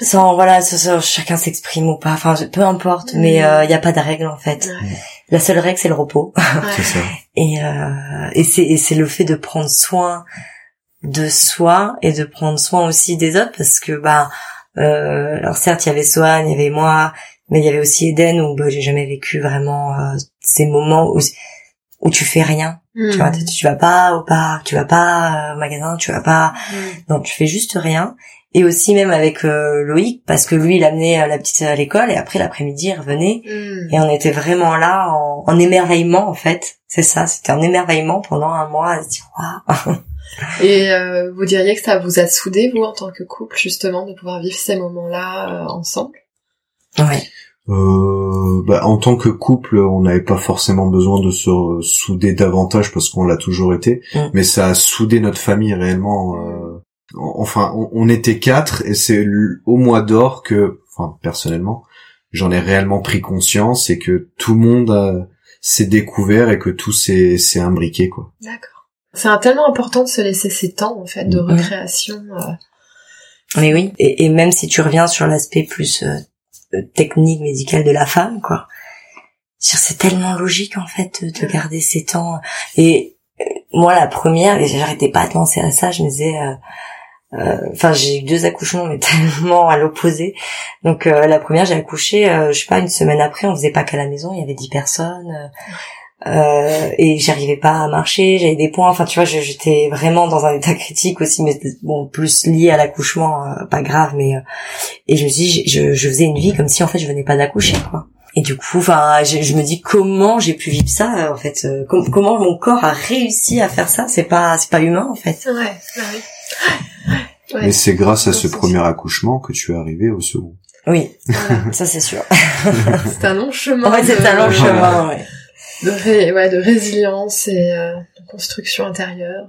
sans voilà chacun s'exprime ou pas enfin peu importe mais il y a pas de règle en fait Ouais. La seule règle c'est le repos. C'est ça. et euh, et c'est et c'est le fait de prendre soin de soi et de prendre soin aussi des autres parce que bah euh, alors certes il y avait Swan il y avait moi mais il y avait aussi Eden où bah, j'ai jamais vécu vraiment euh, ces moments où où tu fais rien. Tu vois tu, tu vas pas au parc tu vas pas euh, au magasin tu vas pas. Mm. non tu fais juste rien et aussi même avec euh, Loïc parce que lui il amenait euh, la petite à l'école et après l'après-midi il revenait Mm. et on était vraiment là en, en émerveillement en fait c'est ça c'était un émerveillement pendant un mois à se dire waouh Et euh, vous diriez que ça vous a soudé, vous, en tant que couple, justement, de pouvoir vivre ces moments-là euh, ensemble? Ouais Euh, bah, en tant que couple, on n'avait pas forcément besoin de se souder davantage parce qu'on l'a toujours été, Mm. mais ça a soudé notre famille réellement. Euh, enfin, on, on était quatre et c'est au mois d'or que, enfin, personnellement, j'en ai réellement pris conscience et que tout le monde a- s'est découvert et que tout s'est s'est imbriqué quoi. D'accord. C'est un- tellement important de se laisser ces temps, en fait, de Mhm. recréation. euh, mais oui et, et même si tu reviens sur l'aspect plus euh, euh, technique médical de la femme quoi c'est c'est tellement logique en fait de, de Ouais. garder ces temps et euh, moi la première et j'arrêtais pas de penser à ça je me disais euh, euh, enfin j'ai eu deux accouchements mais tellement à l'opposé. Donc euh, la première j'ai accouché euh, je sais pas une semaine après on faisait pas qu'à la maison il y avait dix personnes euh, euh, et j'arrivais pas à marcher j'avais des points enfin tu vois j'étais vraiment dans un état critique aussi mais bon plus lié à l'accouchement pas grave mais et je me suis je, je faisais une vie comme si en fait je venais pas d'accoucher quoi. Et du coup enfin je, je me dis comment j'ai pu vivre ça en fait com- comment mon corps a réussi à faire ça c'est pas c'est pas humain en fait. Ouais. Ouais. Mais c'est grâce à ce premier accouchement que tu es arrivé au second. oui Voilà. ça c'est sûr C'est un long chemin. en fait c'est de- un long chemin ouais. De, ré- ouais, de résilience et euh, de construction intérieure.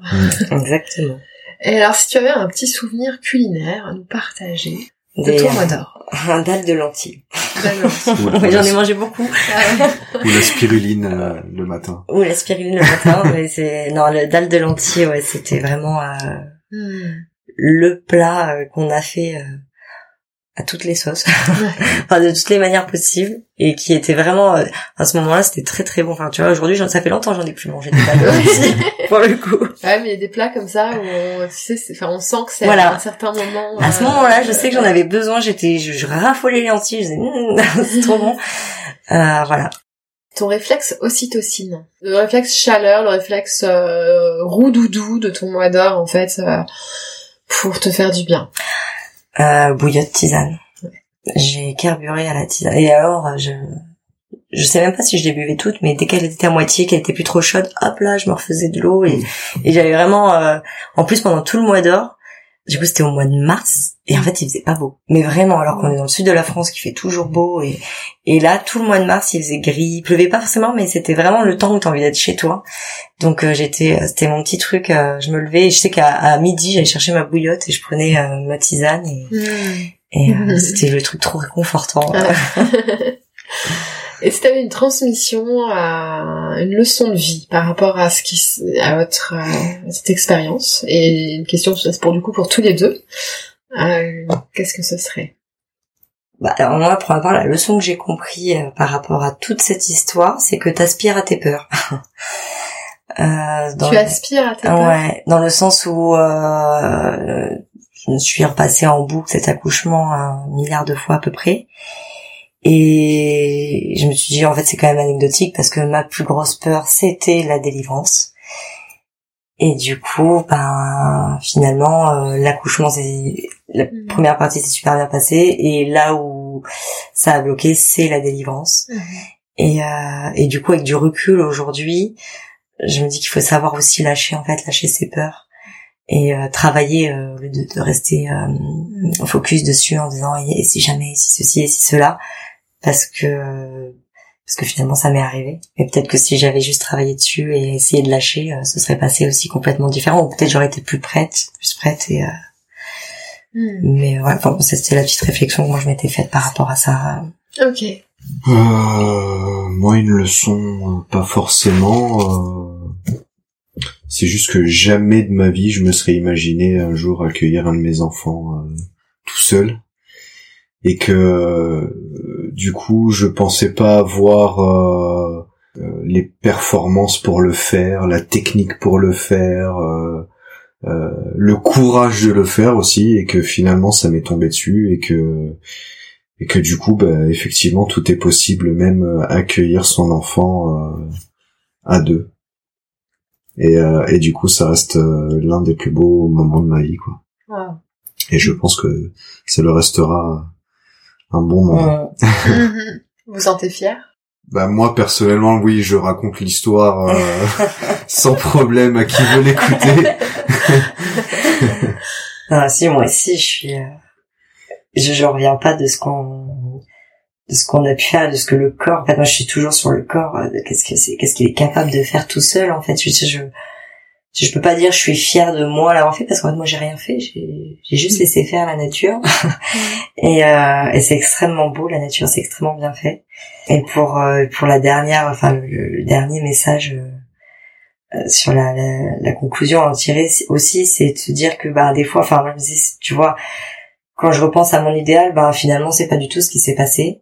exactement Et alors, si tu avais un petit souvenir culinaire à nous partager de Des- ton mois d'or. Un dalle de lentilles. Ou, Ouais, J'en ai mangé beaucoup. ou la spiruline euh, le matin. Ou la spiruline le matin. mais c'est non le dalle de lentilles. Ouais, c'était vraiment euh. Le plat euh, qu'on a fait euh, à toutes les sauces, enfin de toutes les manières possibles, et qui était vraiment euh, à ce moment-là c'était très très bon. Enfin tu vois aujourd'hui ça fait longtemps que j'en ai plus mangé des lentilles pour le coup. Ouais, mais il y a des plats comme ça où on, tu sais, enfin, on sent que c'est Voilà. à un certain moment. À ce moment-là, je sais que j'en avais besoin. J'étais, je, je raffolais les lentilles. Je disais, Mmh, c'est trop bon. Euh, voilà. Ton réflexe ocytocine, le réflexe chaleur, le réflexe euh, roux doudou de ton mois d'or en fait, euh, pour te faire du bien. Euh, bouillotte tisane. J'ai carburé à la tisane. Et alors, je, je sais même pas si je les buvais toutes, mais dès qu'elle était à moitié, qu'elle était plus trop chaude, hop là, je me refaisais de l'eau et, et j'avais vraiment, euh, en plus pendant tout le mois d'or, du coup c'était au mois de mars et en fait il faisait pas beau. Mais vraiment, alors qu'on est dans le sud de la France, qui fait toujours beau et, et là tout le mois de mars il faisait gris, il pleuvait pas forcément, mais c'était vraiment le temps où t'as envie d'être chez toi. Donc euh, j'étais, euh, c'était mon petit truc. euh, je me levais et je sais qu'à midi j'allais chercher ma bouillotte et je prenais euh, ma tisane et et euh, Mhm. c'était le truc trop réconfortant. Ouais. Et si t'avais une transmission, à une leçon de vie par rapport à ce qui, à votre cette expérience, et une question c'est pour du coup pour tous les deux, euh, qu'est-ce que ce serait? Bah, alors moi, pour ma part, la leçon que j'ai compris euh, par rapport à toute cette histoire, c'est que t'aspires à tes peurs. euh, dans Tu le- aspires à tes peurs? Ouais, dans le sens où euh, je me suis repassée en boucle cet accouchement un milliard de fois à peu près. Et je me suis dit, en fait, c'est quand même anecdotique parce que ma plus grosse peur, c'était la délivrance. Et du coup, ben, finalement, euh, l'accouchement, c'est la Mhm. première partie s'est super bien passée. Et là où ça a bloqué, c'est la délivrance. Et, euh, et du coup, avec du recul aujourd'hui, je me dis qu'il faut savoir aussi lâcher, en fait, lâcher ses peurs et euh, travailler euh, au lieu de, de rester euh, focus dessus en disant et si jamais, et si ceci, et si cela, parce que parce que finalement ça m'est arrivé. Et peut-être que si j'avais juste travaillé dessus et essayé de lâcher, euh, ce serait passé aussi complètement différent. Ou peut-être j'aurais été plus prête, plus prête. Et euh, Hmm. mais ouais, enfin, bon, c'était la petite réflexion que moi je m'étais faite par rapport à ça. Ok. Euh, moi, une leçon, euh, pas forcément. euh, c'est juste que jamais de ma vie je me serais imaginé un jour accueillir un de mes enfants euh, tout seul, et que euh, du coup, je pensais pas avoir euh, euh, les performances pour le faire, la technique pour le faire. euh, euh, le courage de le faire aussi et que finalement ça m'est tombé dessus et que et que du coup bah, effectivement tout est possible même accueillir son enfant euh, à deux et, euh, et du coup ça reste euh, l'un des plus beaux moments de ma vie quoi Wow. et je pense que ça le restera un bon moment Mhm. Vous sentez fier bah moi personnellement oui je raconte l'histoire euh, sans problème à qui veut l'écouter Ah si, moi aussi, je suis, euh, je, je reviens pas de ce qu'on, de ce qu'on a pu faire, de ce que le corps. En fait, moi, je suis toujours sur le corps. euh, de Qu'est-ce que c'est, qu'est-ce qu'il est capable de faire tout seul. En fait, je, je, je, peux pas dire je suis fière de moi l'avoir fait parce qu'en fait, moi, j'ai rien fait. J'ai, j'ai juste laissé faire la nature. et, euh, et c'est extrêmement beau. La nature, c'est extrêmement bien fait. Et pour euh, pour la dernière, enfin le, le dernier message. euh, euh, sur la, la, la conclusion à en tirer aussi, c'est de se dire que bah des fois, enfin tu vois, quand je repense à mon idéal, bah finalement c'est pas du tout ce qui s'est passé,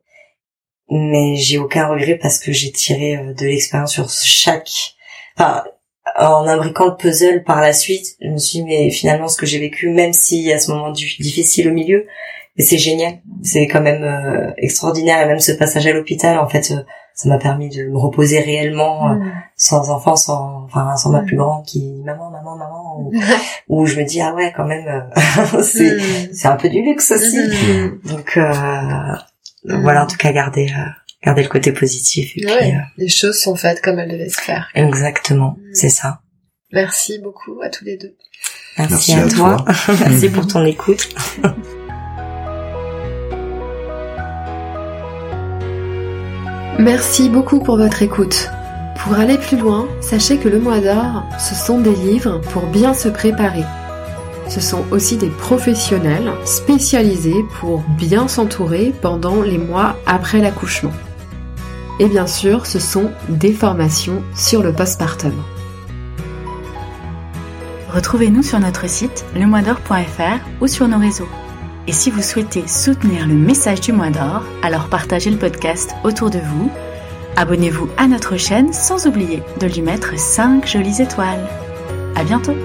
mais j'ai aucun regret parce que j'ai tiré euh, de l'expérience sur chaque, enfin en imbriquant le puzzle par la suite, je me suis dit mais finalement ce que j'ai vécu, même y a ce moment du- difficile au milieu, mais c'est génial, c'est quand même euh, extraordinaire et même ce passage à l'hôpital en fait. euh, ça m'a permis de me reposer réellement euh, Mhm. sans enfant, sans, enfin, sans ma Mm. plus grande qui, maman, maman, maman, ou- je me dis, ah ouais, quand même, euh, c'est, Mhm. c'est un peu du luxe aussi. Donc, euh, voilà, en tout cas, garder, euh, garder le côté positif. Et puis, euh, Les choses sont faites comme elles devaient se faire. exactement, Mm. c'est ça. Merci beaucoup à tous les deux. Merci, Merci à, à toi. toi. Merci pour ton écoute. Merci beaucoup pour votre écoute. Pour aller plus loin, sachez que le mois d'or, ce sont des livres pour bien se préparer. ce sont aussi des professionnels spécialisés pour bien s'entourer pendant les mois après l'accouchement. Et bien sûr, ce sont des formations sur le postpartum. Retrouvez-nous sur notre site lemoisdor.fr ou sur nos réseaux. Et si vous souhaitez soutenir le message du mois d'or, alors partagez le podcast autour de vous, abonnez-vous à notre chaîne sans oublier de lui mettre 5 jolies étoiles. À bientôt!